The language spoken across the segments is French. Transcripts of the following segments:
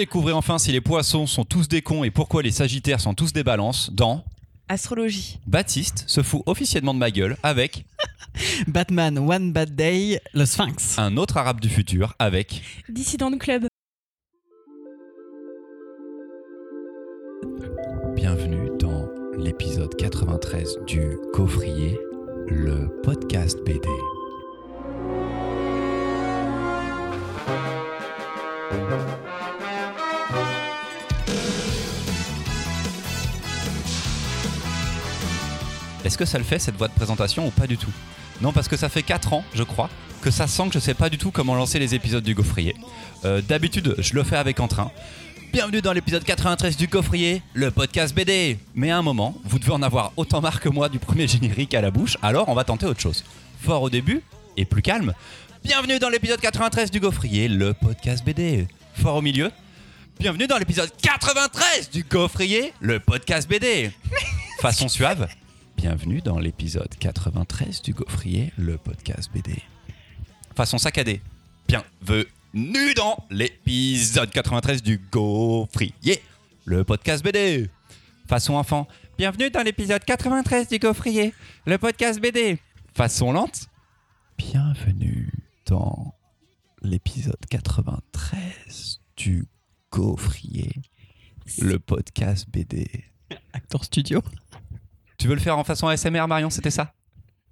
Découvrez enfin si les poissons sont tous des cons et pourquoi les sagittaires sont tous des balances dans Astrologie. Baptiste se fout officiellement de ma gueule avec Batman One Bad Day, le Sphinx. un autre arabe du futur avec Dissident Club. Bienvenue dans l'épisode 93 du Coffrier, le podcast BD. Est-ce que ça le fait cette voix de présentation ou pas du tout? Non, parce que ça fait 4 ans, je crois, que ça sent que je sais pas du tout comment lancer les épisodes du Gaufrier. Euh, D'habitude, je le fais avec entrain. Bienvenue dans l'épisode 93 du Coffrier, le podcast BD. Mais à un moment, vous devez en avoir autant marre que moi du premier générique à la bouche, alors on va tenter autre chose. Fort au début et plus calme. Bienvenue dans l'épisode 93 du Gaufrier, le podcast BD. Fort au milieu. Bienvenue dans l'épisode 93 du Gaufrier, le podcast BD. Façon suave. Bienvenue dans l'épisode 93 du Gaufrier, le podcast BD. Façon saccadée. Bienvenue dans l'épisode 93 du Gaufrier, le podcast BD. Façon enfant. Bienvenue dans l'épisode 93 du Gaufrier, le podcast BD. Façon lente. Bienvenue dans l'épisode 93 du Gaufrier, le podcast BD. Acteur studio. Tu veux le faire en façon ASMR, Marion, c'était ça?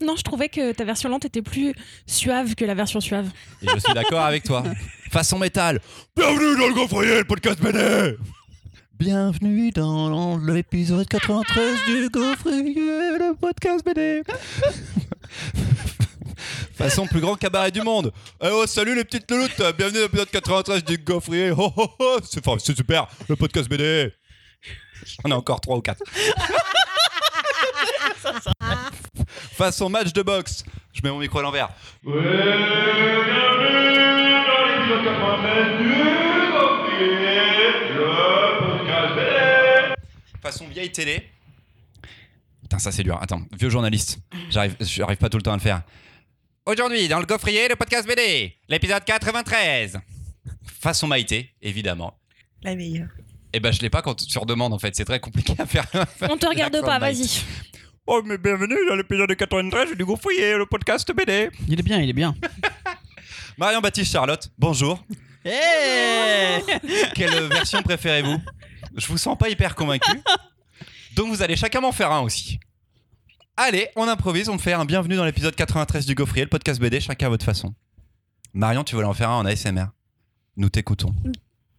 Non, je trouvais que ta version lente était plus suave que la version suave. Et je suis d'accord avec toi. Façon métal. Bienvenue dans le Gaufrier, le podcast BD Bienvenue dans l'épisode 93 du Gaufrier, le podcast BD Façon plus grand cabaret du monde. Eh oh, salut les petites louloutes, bienvenue dans l'épisode 93 du Gaufrier. Oh, oh, oh, c'est super, le podcast BD. On a encore 3 ou 4. Façon match de boxe. Je mets mon micro à l'envers. Façon vieille télé. Putain, ça c'est dur. Attends, vieux journaliste. J'arrive, pas tout le temps à le faire. Aujourd'hui, dans le gaufrier, le podcast BD, l'épisode 93. Façon Maïté, évidemment. La meilleure. Et ben, je l'ai pas quand tu redemandes en fait. C'est très compliqué à faire. On te regarde pas, vas-y. Oh, mais bienvenue dans l'épisode 93 du gaufrier, le podcast BD. Il est bien, il est bien. Marion Baptiste Charlotte, bonjour. Hey Quelle version préférez-vous? Je vous sens pas hyper convaincu. Donc vous allez chacun m'en faire un aussi. Allez, on improvise, on me fait un bienvenue dans l'épisode 93 du Gaufrier, le podcast BD, chacun à votre façon. Marion, tu veux en faire un en ASMR Nous t'écoutons.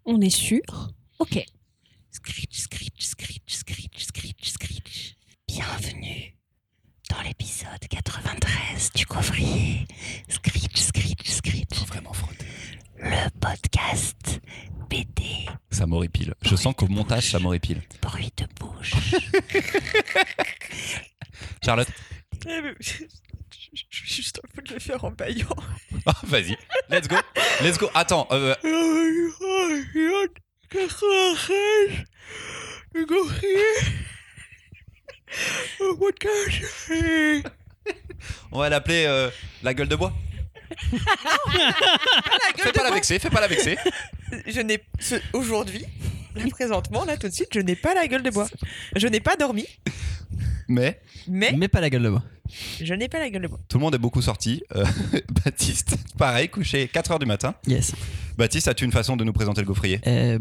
On est sûr Ok. Screech, screech, screech, screech, screech, screech. Bienvenue dans l'épisode 93 du coffrier. Screech, screech, screech. Faut vraiment frotter. Le podcast BD. Ça m'horripile. Je sens qu'au montage, ça m'horripile. Bruit de bouche. Charlotte Je suis juste en train de le faire en baillant. Ah, Vas-y, let's go. Let's go. Attends, euh, Gaufrier. Podcast. on va l'appeler euh, la gueule de bois. Fais pas la vexer, fais pas la vexer. je n'ai ce- aujourd'hui, là présentement, là tout de suite, je n'ai pas la gueule de bois. Je n'ai pas dormi, Mais mais Mais pas la gueule de bois. je n'ai pas la gueule de bois. tout le monde est beaucoup sorti. Euh, Baptiste, pareil, couché 4h du matin. Yes. Baptiste, as-tu une façon de nous présenter le gaufrier? Euh,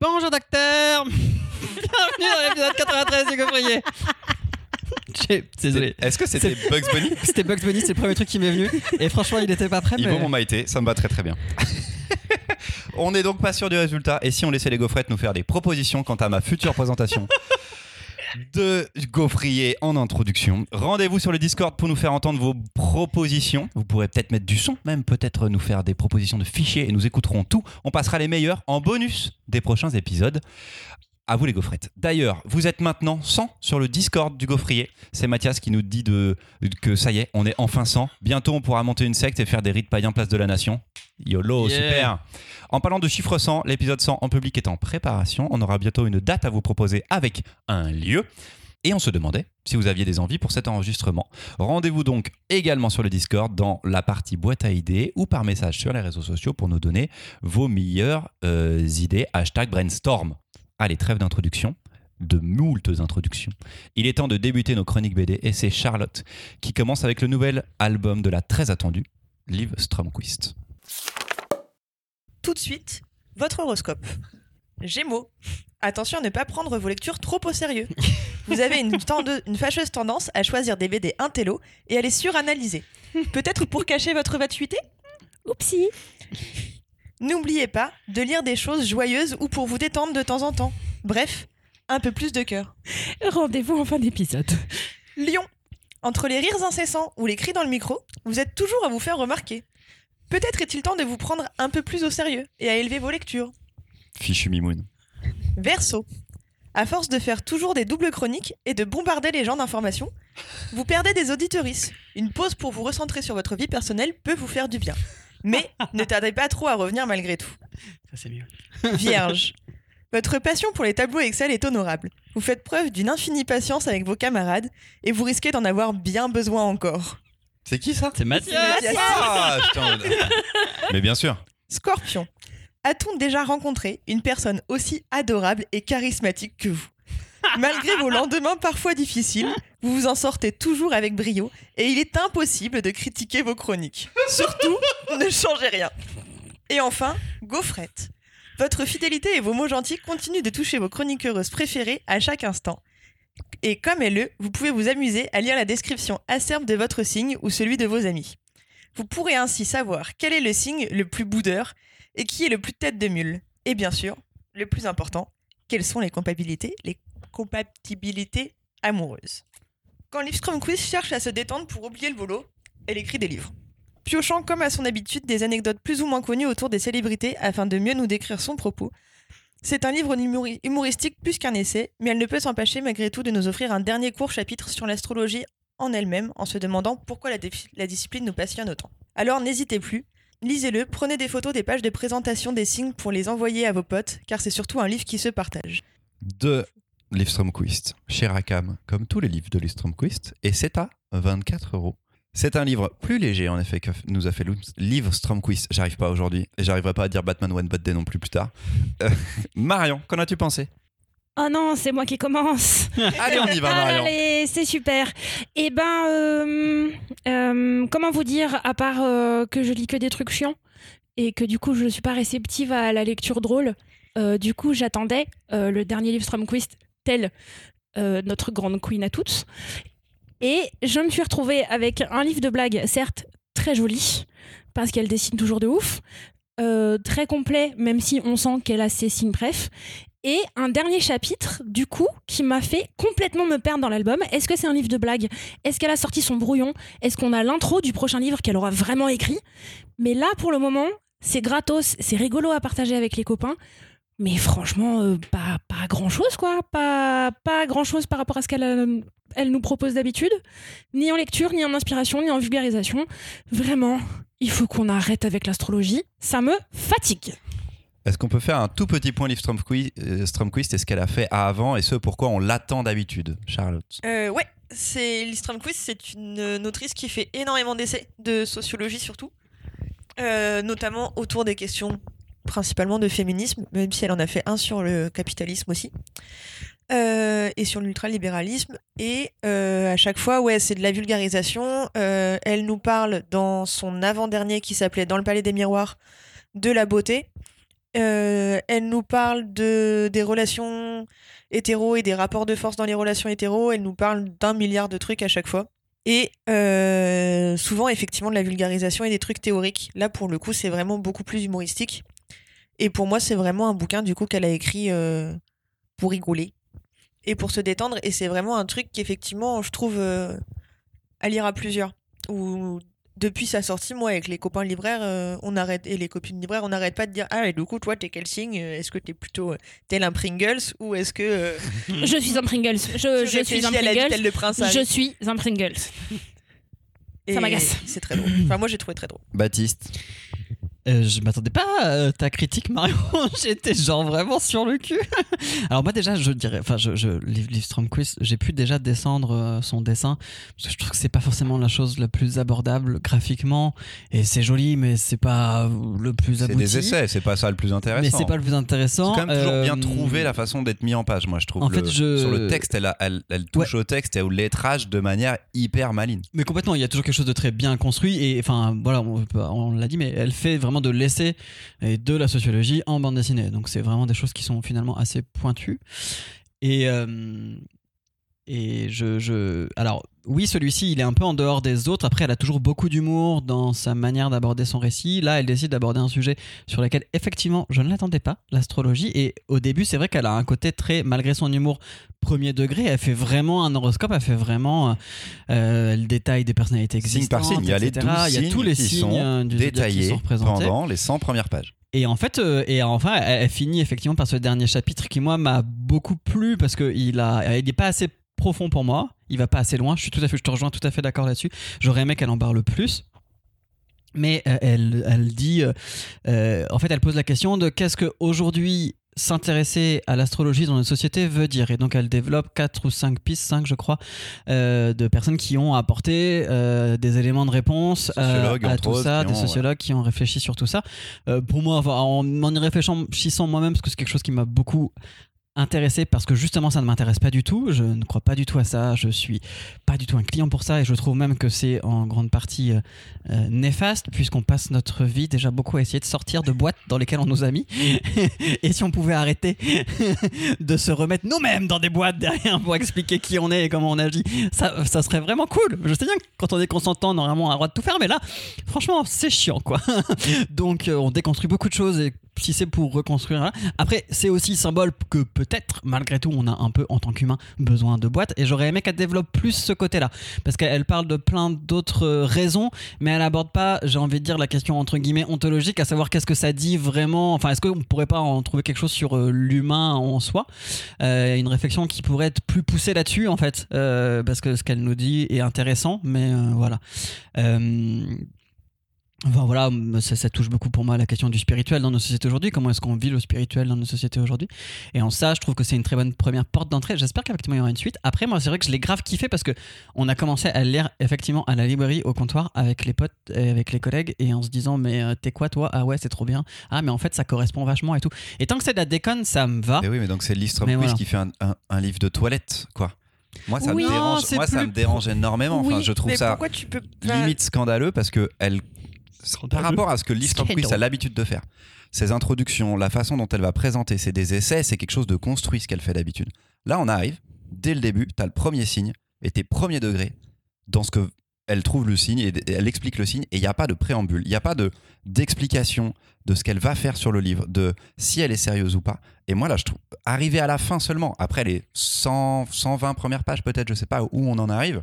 Bonjour docteur Bienvenue dans l'épisode 93 du J'ai- Désolé. Est-ce que c'était Bugs Bunny? C'était Bugs Bunny, c'est le premier truc qui m'est venu. Et franchement, il était pas prêt. Il mais... vaut mon maïté, ça me va très très bien. on n'est donc pas sûr du résultat. Et si on laissait les gaufrettes nous faire des propositions quant à ma future présentation? De gaufrier en introduction, rendez-vous sur le Discord pour nous faire entendre vos propositions. Vous pourrez peut-être mettre du son, même peut-être nous faire des propositions de fichiers et nous écouterons tout. On passera les meilleurs en bonus des prochains épisodes. À vous les gaufrettes. D'ailleurs, vous êtes maintenant 100 sur le Discord du gaufrier. C'est Mathias qui nous dit de, que ça y est, on est enfin 100. Bientôt, on pourra monter une secte et faire des rites païens place de la nation. YOLO, Yeah. super. En parlant de chiffre 100, l'épisode 100 en public est en préparation. On aura bientôt une date à vous proposer avec un lieu. Et on se demandait si vous aviez des envies pour cet enregistrement. Rendez-vous donc également sur le Discord dans la partie boîte à idées ou par message sur les réseaux sociaux pour nous donner vos meilleures euh, idées. Hashtag brainstorm. Allez, trêve d'introduction, de moultes introductions. Il est temps de débuter nos chroniques BD et c'est Charlotte qui commence avec le nouvel album de la très attendue Liv Stromquist. Tout de suite, votre horoscope. Gémeaux. Attention à ne pas prendre vos lectures trop au sérieux. Vous avez une, tende- une fâcheuse tendance à choisir des BD intello et à les suranalyser. Peut-être pour cacher votre vacuité? Oupsie. N'oubliez pas de lire des choses joyeuses ou pour vous détendre de temps en temps. Bref, un peu plus de cœur. Rendez-vous en fin d'épisode. Lion. Entre les rires incessants ou les cris dans le micro, vous êtes toujours à vous faire remarquer. Peut-être est-il temps de vous prendre un peu plus au sérieux et à élever vos lectures. Fichu Mimoun. Verseau. À force de faire toujours des doubles chroniques et de bombarder les gens d'informations, vous perdez des auditorices. Une pause pour vous recentrer sur votre vie personnelle peut vous faire du bien. Mais ne tardez pas trop à revenir malgré tout. Ça, c'est mieux. Vierge. Votre passion pour les tableaux Excel est honorable. Vous faites preuve d'une infinie patience avec vos camarades et vous risquez d'en avoir bien besoin encore. C'est qui ça? C'est Mathias. Ah, putain. Mais bien sûr. Scorpion. A-t-on déjà rencontré une personne aussi adorable et charismatique que vous? Malgré vos lendemains parfois difficiles, vous vous en sortez toujours avec brio et il est impossible de critiquer vos chroniques. Surtout, ne changez rien. Et enfin, gaufrette. Votre fidélité et vos mots gentils continuent de toucher vos chroniqueuses préférées à chaque instant. Et comme elle, vous pouvez vous amuser à lire la description acerbe de votre signe ou celui de vos amis. Vous pourrez ainsi savoir quel est le signe le plus boudeur et qui est le plus tête de mule. Et bien sûr, le plus important, quelles sont les compatibilités, les compatibilités amoureuses. Quand Livstrom Quiz cherche à se détendre pour oublier le boulot, elle écrit des livres. Piochant comme à son habitude des anecdotes plus ou moins connues autour des célébrités afin de mieux nous décrire son propos. C'est un livre humori- humoristique plus qu'un essai, mais elle ne peut s'empêcher malgré tout de nous offrir un dernier court chapitre sur l'astrologie en elle-même en se demandant pourquoi la, la discipline nous passionne autant. Alors n'hésitez plus, lisez-le, prenez des photos des pages de présentation des signes pour les envoyer à vos potes, car c'est surtout un livre qui se partage. de Livstromquist chez Rackham, comme tous les livres de Livstromquist, et c'est à 24 euros. C'est un livre plus léger, en effet, que nous a fait Livstromquist. J'arrive pas aujourd'hui, et j'arriverai pas à dire Batman One Bad Day non plus plus tard. Euh, Marion, qu'en as-tu pensé? Oh non, c'est moi qui commence. Allez, on y va, Ah, Marion. Allez, c'est super. Eh ben, euh, euh, comment vous dire, à part euh, que je lis que des trucs chiants et que du coup je suis pas réceptive à la lecture drôle, du coup j'attendais le dernier livre Stromquist tel euh, notre grande queen à toutes. Et je me suis retrouvée avec un livre de blagues, certes très joli, parce qu'elle dessine toujours de ouf, euh, très complet, même si on sent qu'elle a ses signes bref, et un dernier chapitre, du coup, qui m'a fait complètement me perdre dans l'album. Est-ce que c'est un livre de blagues? Est-ce qu'elle a sorti son brouillon? Est-ce qu'on a l'intro du prochain livre qu'elle aura vraiment écrit? Mais là, pour le moment, c'est gratos, c'est rigolo à partager avec les copains. Mais franchement, euh, pas, pas grand-chose, quoi. Pas, pas grand-chose par rapport à ce qu'elle euh, elle nous propose d'habitude. Ni en lecture, ni en inspiration, ni en vulgarisation. Vraiment, il faut qu'on arrête avec l'astrologie. Ça me fatigue. Est-ce qu'on peut faire un tout petit point Livstromquist euh, Stromquist et ce qu'elle a fait avant et ce pourquoi on l'attend d'habitude, Charlotte? Euh, ouais, c'est Listram Quiz, c'est une, autrice qui fait énormément d'essais, de sociologie surtout, Euh, notamment autour des questions principalement de féminisme, même si elle en a fait un sur le capitalisme aussi, Euh, et sur l'ultralibéralisme. Et euh, à chaque fois, ouais, c'est de la vulgarisation. Euh, elle nous parle dans son avant-dernier qui s'appelait Dans le palais des miroirs de la beauté. Elle nous parle de, des relations hétéro et des rapports de force dans les relations hétéro. Elle nous parle d'un milliard de trucs à chaque fois. Et souvent, effectivement, de la vulgarisation et des trucs théoriques. Là, pour le coup, c'est vraiment beaucoup plus humoristique. Et pour moi, c'est vraiment un bouquin, du coup, qu'elle a écrit euh, pour rigoler et pour se détendre. Et c'est vraiment un truc qu'effectivement, je trouve euh, à lire à plusieurs. Ou depuis sa sortie, moi, avec les copains libraires, euh, on arrête et les copines libraires, on n'arrête pas de dire ah, et du coup, toi, t'es quel signe? Est-ce que t'es plutôt euh, tel un Pringles ou est-ce que euh, Je suis un Pringles. Je, suis un Pringles. le prince Harry Je suis un Pringles. Et ça m'agace. C'est très drôle. Enfin, moi, j'ai trouvé très drôle. Baptiste Euh, je m'attendais pas à ta critique, Marion. J'étais genre vraiment sur le cul. Alors moi déjà, je dirais, enfin, je, je Liv Liv Stromquist, j'ai pu déjà descendre euh, son dessin parce que je trouve que c'est pas forcément la chose la plus abordable graphiquement et c'est joli, mais c'est pas le plus C'est abouti. des essais, c'est pas ça le plus intéressant. Mais c'est pas le plus C'est intéressant. quand même toujours bien Euh, trouvé la façon d'être mis en page, moi je trouve. En Le- fait, je- Sur le texte, elle, a- elle, elle touche au texte et au lettrage de manière hyper maligne. Mais complètement, il y a toujours quelque chose de très bien construit et enfin voilà, on l'a dit, mais elle fait vraiment de l'essai et de la sociologie en bande dessinée. Donc c'est vraiment des choses qui sont finalement assez pointues. Et euh, et je, je alors oui, celui-ci il est un peu en dehors des autres. Après, elle a toujours beaucoup d'humour dans sa manière d'aborder son récit. Là, elle décide d'aborder un sujet sur lequel effectivement je ne l'attendais pas, l'astrologie. Et au début, c'est vrai qu'elle a un côté très, malgré son humour premier degré, elle fait vraiment un horoscope, elle fait vraiment euh, le détail des personnalités Signe existantes. par signe, il y a les 12 etc. Il y a signes tous les qui signes sont euh, du zodiaque qui détaillés sont représentés. pendant les 100 premières pages. Et en fait, euh, et enfin, elle, elle finit effectivement par ce dernier chapitre qui moi m'a beaucoup plu parce que il a, il est pas assez profond pour moi. Il va pas assez loin. Je suis tout à fait, je te rejoins tout à fait d'accord là-dessus. J'aurais aimé qu'elle en parle plus. Mais euh, elle, elle dit, euh, euh, en fait, elle pose la question de qu'est-ce que aujourd'hui s'intéresser à l'astrologie dans notre société veut dire. Et donc elle développe quatre ou cinq pistes, cinq je crois, euh, de personnes qui ont apporté euh, des éléments de réponse euh, à tout ça, des sociologues qui ont réfléchi sur tout ça. Pour moi, en, en y réfléchissant moi-même, parce que c'est quelque chose qui m'a beaucoup intéressé parce que justement ça ne m'intéresse pas du tout. Je ne crois pas du tout à ça. Je suis pas du tout un client pour ça et je trouve même que c'est en grande partie euh, euh, néfaste puisqu'on passe notre vie déjà beaucoup à essayer de sortir de boîtes dans lesquelles on nous a mis et si on pouvait arrêter de se remettre nous-mêmes dans des boîtes derrière pour expliquer qui on est et comment on agit ça, ça serait vraiment cool. Je sais bien que quand on est consentant normalement on a le droit de tout faire mais là franchement c'est chiant quoi. Donc euh, on déconstruit beaucoup de choses et si c'est pour reconstruire hein. après c'est aussi symbole que peut-être malgré tout on a un peu en tant qu'humain besoin de boîtes et j'aurais aimé qu'elle développe plus ce côté là parce qu'elle parle de plein d'autres raisons mais elle aborde pas j'ai envie de dire la question entre guillemets ontologique à savoir qu'est-ce que ça dit vraiment. Enfin est-ce qu'on pourrait pas en trouver quelque chose sur euh, l'humain en soi? Euh, une réflexion qui pourrait être plus poussée là-dessus en fait. Euh, parce que ce qu'elle nous dit est intéressant mais voilà Enfin voilà, ça, ça touche beaucoup pour moi la question du spirituel dans nos sociétés aujourd'hui. Comment est-ce qu'on vit le spirituel dans nos sociétés aujourd'hui? Et en ça, je trouve que c'est une très bonne première porte d'entrée. J'espère qu'effectivement il y aura une suite. Après, moi, c'est vrai que je l'ai grave kiffé parce que on a commencé à le lire effectivement à la librairie au comptoir avec les potes, et avec les collègues, et en se disant mais euh, t'es quoi toi? Ah ouais, c'est trop bien. Ah mais en fait ça correspond vachement et tout. Et tant que c'est de la déconne, ça me va. Et oui, mais donc c'est Listrom Mais voilà. qui fait un, un- un livre de toilette, quoi. Moi, ça Oui. me Non, dérange. Moi, ça plus me dérange énormément. Enfin, je trouve mais ça pourquoi tu peux limite scandaleux parce que elle, par rapport à ce que Quiz a l'habitude de faire, ses introductions, la façon dont elle va présenter, c'est des essais, c'est quelque chose de construit ce qu'elle fait d'habitude. Là, on arrive dès le début, t'as le premier signe et t'es premier degré dans ce que elle trouve le signe et elle explique le signe et il n'y a pas de préambule, il n'y a pas de d'explication de ce qu'elle va faire sur le livre, de si elle est sérieuse ou pas. Et moi là, je trouve arrivé à la fin seulement, après les 100, 120 premières pages peut-être, je sais pas où on en arrive,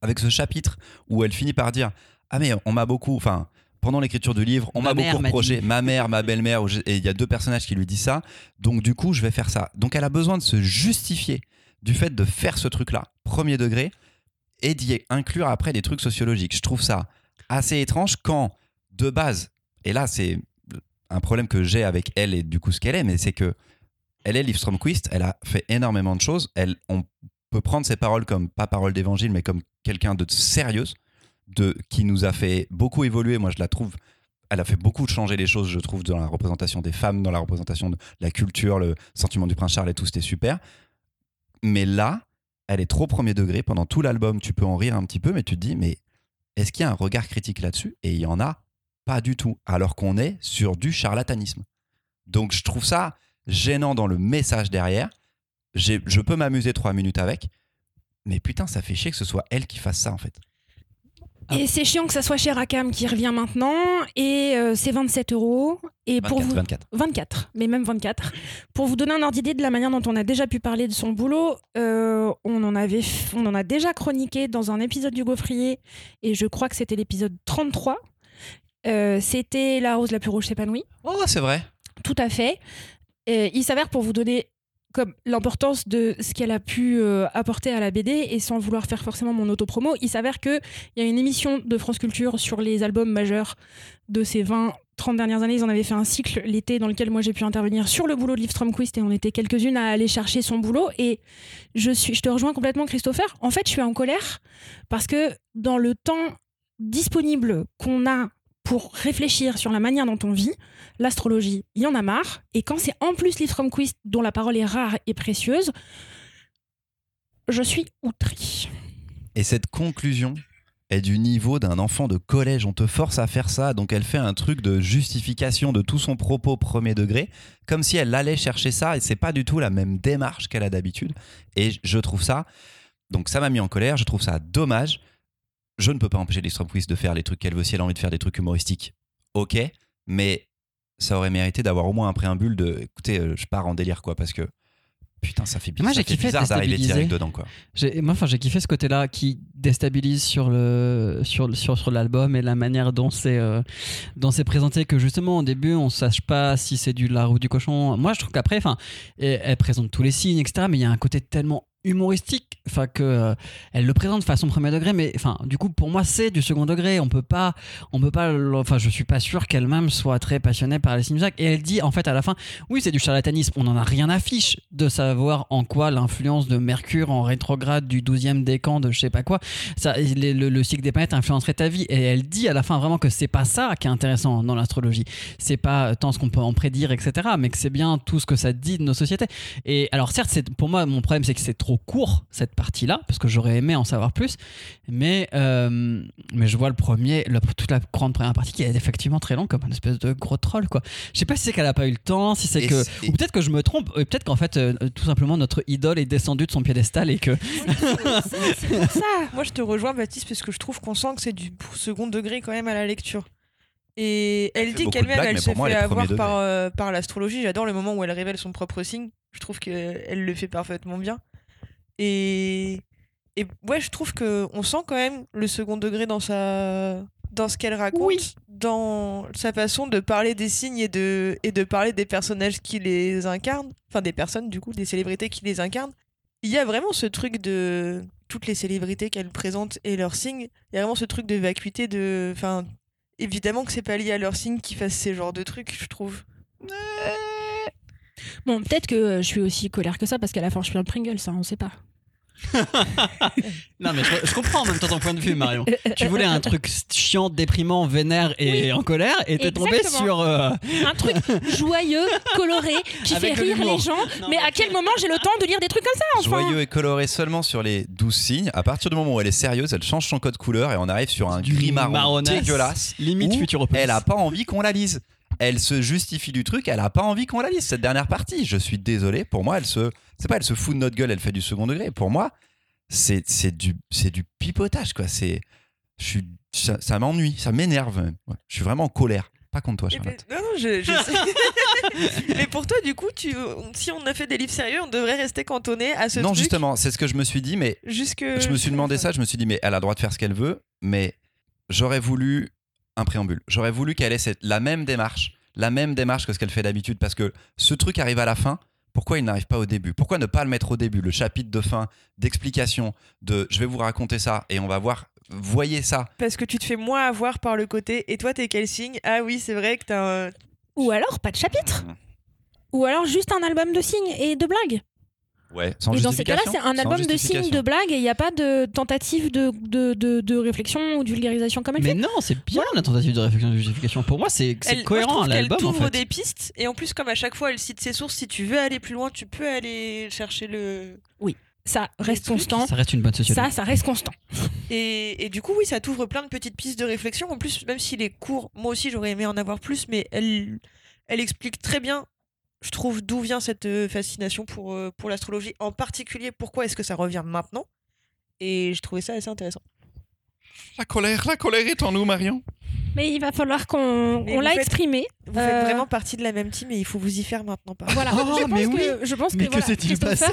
avec ce chapitre où elle finit par dire ah mais on m'a beaucoup, enfin pendant l'écriture du livre, on Ma beaucoup reproché, ma mère, ma belle-mère, et il y a deux personnages qui lui disent ça, donc du coup je vais faire ça. Donc elle a besoin de se justifier du fait de faire ce truc-là, premier degré, et d'y inclure après des trucs sociologiques. Je trouve ça assez étrange quand, de base, et là c'est un problème que j'ai avec elle et du coup ce qu'elle est, mais c'est que elle est Liv Stromquist, elle a fait énormément de choses, elle, on peut prendre ses paroles comme, pas paroles d'évangile, mais comme quelqu'un de sérieuse, de, qui nous a fait beaucoup évoluer, moi je la trouve, elle a fait beaucoup changer les choses, je trouve, dans la représentation des femmes, dans la représentation de la culture, le sentiment du prince Charles et tout, c'était super. Mais là, elle est trop premier degré. Pendant tout l'album, tu peux en rire un petit peu, mais tu te dis, mais est-ce qu'il y a un regard critique là-dessus? Et il y en a pas du tout, alors qu'on est sur du charlatanisme. Donc je trouve ça gênant dans le message derrière. Je peux m'amuser trois minutes avec, mais putain, ça fait chier que ce soit elle qui fasse ça en fait. Et c'est chiant que ça soit chez Rakam qui revient maintenant. Et euh, c'est 27 euros. Et pour 24, vous. 24. 24, mais même 24. Pour vous donner un ordre d'idée de la manière dont on a déjà pu parler de son boulot, euh, on, en avait, f- on en a déjà chroniqué dans un épisode du Gaufrier, et je crois que c'était l'épisode 33. Euh, c'était La rose la plus rouge s'épanouit. Oh, c'est vrai. Tout à fait. Il s'avère pour vous donner l'importance de ce qu'elle a pu euh, apporter à la BD et sans vouloir faire forcément mon autopromo, il s'avère qu'il y a une émission de France Culture sur les albums majeurs de ces 20 30 dernières années, ils en avaient fait un cycle l'été dans lequel moi j'ai pu intervenir sur le boulot de Liv Stromquist et on était quelques-unes à aller chercher son boulot. Et je, suis, je te rejoins complètement, Christopher. En fait, je suis en colère parce que dans le temps disponible qu'on a pour réfléchir sur la manière dont on vit, l'astrologie, il y en a marre. Et quand c'est en plus Liv Stromquist, dont la parole est rare et précieuse, je suis outrée. Et cette conclusion est du niveau d'un enfant de collège. On te force à faire ça, donc elle fait un truc de justification de tout son propos premier degré, comme si elle allait chercher ça, et c'est pas du tout la même démarche qu'elle a d'habitude. Et je trouve ça, donc ça m'a mis en colère, je trouve ça dommage. Je ne peux pas empêcher les Stromquist de faire les trucs qu'elle veut si elle a envie de faire des trucs humoristiques. Ok, mais ça aurait mérité d'avoir au moins un préambule de écoutez, euh, je pars en délire quoi, parce que putain, ça fait, Moi, ça fait bizarre d'arriver direct dedans quoi. Moi, enfin, j'ai kiffé ce côté-là qui déstabilise sur le sur sur, sur l'album et la manière dont c'est euh, dont c'est présenté. Que justement, au début, on sache pas si c'est du lard ou du cochon. Moi, je trouve qu'après, enfin, elle présente tous les signes, etc. Mais il y a un côté tellement humoristique, enfin que euh, elle le présente de façon premier degré, mais enfin, du coup, pour moi, c'est du second degré. On peut pas, on peut pas. Enfin, je suis pas sûr qu'elle-même soit très passionnée par les zodiaques. Et elle dit en fait à la fin, oui, c'est du charlatanisme. On en a rien à fiche de savoir en quoi l'influence de Mercure en rétrograde du 12e décan de je sais pas quoi, le, le- le cycle des planètes influencerait ta vie. Et elle dit à la fin vraiment que c'est pas ça qui est intéressant dans l'astrologie. C'est pas tant ce qu'on peut en prédire, etc. Mais que c'est bien tout ce que ça dit de nos sociétés. Et alors, certes, pour moi, mon problème, c'est que c'est trop court, cette partie-là, parce que j'aurais aimé en savoir plus. Mais, euh, mais je vois le premier, le- toute la grande première partie qui est effectivement très longue, comme une espèce de gros troll, quoi. Je sais pas si c'est qu'elle a pas eu le temps, si c'est Et que. Ou peut-être que je me trompe, euh, peut-être qu'en fait, euh, tout simplement, notre idole est descendue de son piédestal et que. C'est pour ça. Moi, je te rejoins, Baptiste, parce que je trouve qu'on sent que c'est du second degré quand même à la lecture. Et elle, dit qu'elle-même, blagues, elle mais se pour moi, fait elle avoir par, euh, par l'astrologie. J'adore le moment où elle révèle son propre signe. Je trouve qu'elle le fait parfaitement bien. Et, et ouais, je trouve qu'on sent quand même le second degré dans, sa, dans ce qu'elle raconte, Oui. dans sa façon de parler des signes et de, et de parler des personnages qui les incarnent, enfin des personnes du coup, des célébrités qui les incarnent. Il y a vraiment ce truc de toutes les célébrités qu'elle présente et leurs signes. Il y a vraiment ce truc de vacuité de. Enfin, évidemment que c'est pas lié à leur signe qui fassent ces genres de trucs, je trouve. Bon, peut-être que euh, je suis aussi colère que ça parce qu'à la fin je suis un Pringle, ça on sait pas. Non, mais je, je comprends en même temps ton point de vue, Marion. Tu voulais un truc chiant, déprimant, vénère et Oui. en colère, et t'es tombé sur. euh, Un truc joyeux, coloré, qui Avec fait rire les gens. Non, mais mais à quel moment j'ai le temps de lire des trucs comme ça enfin? Joyeux et coloré seulement sur les 12 signes. À partir du moment où elle est sérieuse, elle change son code couleur et on arrive sur un gris marron dégueulasse. Limite Futuropolis. Elle a pas envie qu'on la lise. Elle se justifie du truc, elle a pas envie qu'on la lise. Cette dernière partie, je suis désolé. Pour moi, elle se, c'est pas, elle se fout de notre gueule, elle fait du second degré. Pour moi, c'est, c'est du, c'est du pipotage quoi. C'est, je suis, ça, ça m'ennuie, ça m'énerve. Ouais. Je suis vraiment en colère. Pas contre toi, Charlotte. ben- non, non, je, je sais. Mais pour toi, du coup, tu, si on a fait des livres sérieux, on devrait rester cantonné à ce Non, truc. justement, c'est ce que je me suis dit, mais Jusque. je me suis demandé ça, je me suis dit, mais elle a le droit de faire ce qu'elle veut, mais j'aurais voulu un préambule. J'aurais voulu qu'elle ait cette- la même démarche, la même démarche que ce qu'elle fait d'habitude, parce que ce truc arrive à la fin. Pourquoi il n'arrive pas au début? Pourquoi ne pas le mettre au début Le chapitre de fin, d'explication, de je vais vous raconter ça et on va voir, voyez ça. Parce que tu te fais moins avoir par le côté. Et toi, t'es quel signe? Ah oui, c'est vrai que t'as un. Ou alors pas de chapitre. Mmh. Ou alors juste un album de signes et de blagues. Ouais, sans et dans ces cas-là, c'est un album de signes, de blagues et il n'y a pas de tentative de, de, de, de réflexion ou de vulgarisation comme elle Mais fait. non, c'est bien la tentative de réflexion et de justification. Pour moi, c'est Elle- cohérent l'album en t'ouvre fait. des pistes. Et en plus, comme à chaque fois, elle cite ses sources. Si tu veux aller plus loin, tu peux aller chercher le. Ça reste constant. Ça reste une bonne société. Ça, ça reste constant. Et, et du coup, oui, ça t'ouvre plein de petites pistes de réflexion. En plus, même s'il est court, moi aussi j'aurais aimé en avoir plus, mais elle, elle explique très bien, je trouve, d'où vient cette euh, fascination pour, euh, pour l'astrologie. En particulier, pourquoi est-ce que ça revient maintenant? Et je trouvais ça assez intéressant. La colère, la colère est en nous, Marion. Mais il va falloir qu'on Mais on vous l'a faites- exprimé. Vous Euh, faites vraiment partie de la même team et il faut vous y faire maintenant. Par Voilà. Oh, je pense mais que, oui. je pense Mais que, que voilà, Christopher,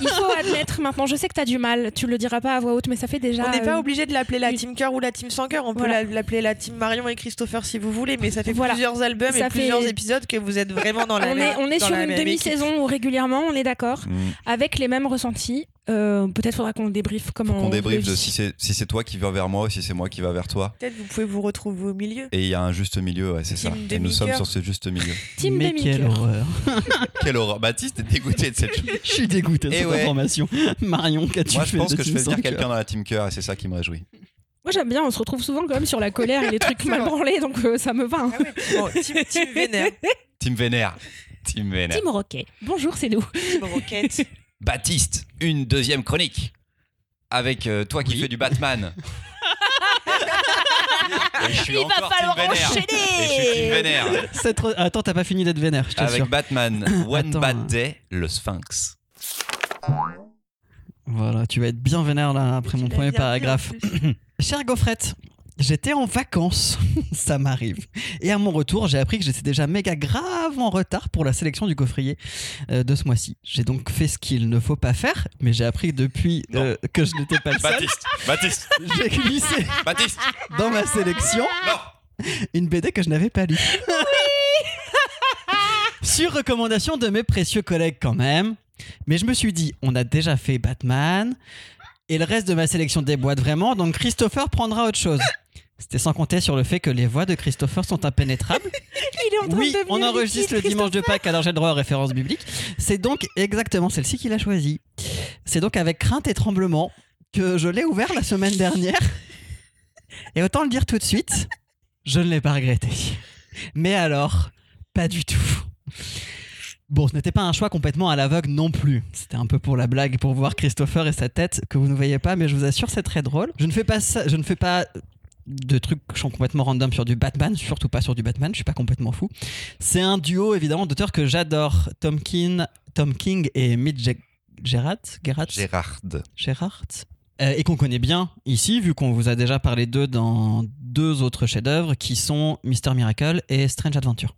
Il faut admettre maintenant. Je sais que tu as du mal. Tu le diras pas à voix haute, mais ça fait déjà. On n'est pas euh, obligé de l'appeler la team cœur ou la team sans cœur. On peut Voilà. l'appeler la team Marion et Christopher si vous voulez, mais ça fait Voilà. plusieurs albums Ça et plusieurs épisodes que vous êtes vraiment dans la on même est, on est sur une demi-saison où régulièrement, on est d'accord, Mm. avec les mêmes ressentis. Euh, Peut-être faudra qu'on débriefe comment. Qu'on on débriefe de si c'est si toi qui vas vers moi ou si c'est moi qui va vers toi. Peut-être vous pouvez vous retrouver au milieu. Et il y a un juste milieu, ouais, c'est ça. Team Et nous sommes sur ce juste milieu. Team Mais quelle horreur. Quelle horreur. Baptiste est dégoûté de cette chose. Je suis dégoûté de Eh cette ouais. information. Marion, qu'as-tu Moi, je fait pense de que je fais venir quelqu'un dans la team cœur et c'est ça qui me réjouit. Moi j'aime bien, on se retrouve souvent quand même sur la colère et les trucs mal branlés, donc euh, ça me va. hein. Ah ouais. Bon, team, team Vénère, Team Vénère. Team Vénère. Team Rocket. Bonjour, c'est nous. team Rocket. Baptiste, une deuxième chronique. Avec euh, toi qui Oui. fais du Batman. Et je suis Il va encore falloir Vénère. enchaîner. Et je suis Team Vénère. Cette re- Attends, t'as pas fini d'être vénère, je Avec t'assure. Batman, One Attends. Bad Day, le Sphinx. Voilà, tu vas être bien vénère là après mon premier paragraphe. Chère Gaufrette, j'étais en vacances, ça m'arrive. Et à mon retour, j'ai appris que j'étais déjà méga grave en retard pour la sélection du coffrier euh, de ce mois-ci. J'ai donc fait ce qu'il ne faut pas faire, mais j'ai appris depuis euh, que je n'étais pas le seul. Baptiste, Baptiste, J'ai glissé Baptiste. dans ma sélection Non. une BD que je n'avais pas lue. Sur recommandation de mes précieux collègues quand même. Mais je me suis dit, on a déjà fait Batman et le reste de ma sélection déboîte vraiment, donc Christopher prendra autre chose. C'était sans compter sur le fait que les voix de Christopher sont impénétrables. Il est en train Oui, de on enregistre le dimanche de Pâques, alors j'ai le droit aux références bibliques. C'est donc exactement celle-ci qu'il a choisie. C'est donc avec crainte et tremblement que je l'ai ouvert la semaine dernière. Et autant le dire tout de suite, je ne l'ai pas regretté. Mais alors, pas du tout. Bon, ce n'était pas un choix complètement à l'aveugle non plus. C'était un peu pour la blague, pour voir Christopher et sa tête que vous ne voyez pas, mais je vous assure, c'est très drôle. Je ne fais pas ça, je ne fais pas de trucs qui sont complètement random sur du Batman, surtout pas sur du Batman, je suis pas complètement fou. C'est un duo évidemment d'auteurs que j'adore, Tom King, Tom King et Mitch Ge- Gerrard, Gerrard, Gérard. Gerrard, euh, et qu'on connaît bien ici, vu qu'on vous a déjà parlé d'eux dans deux autres chefs-d'œuvre qui sont Mister Miracle et Strange Adventure.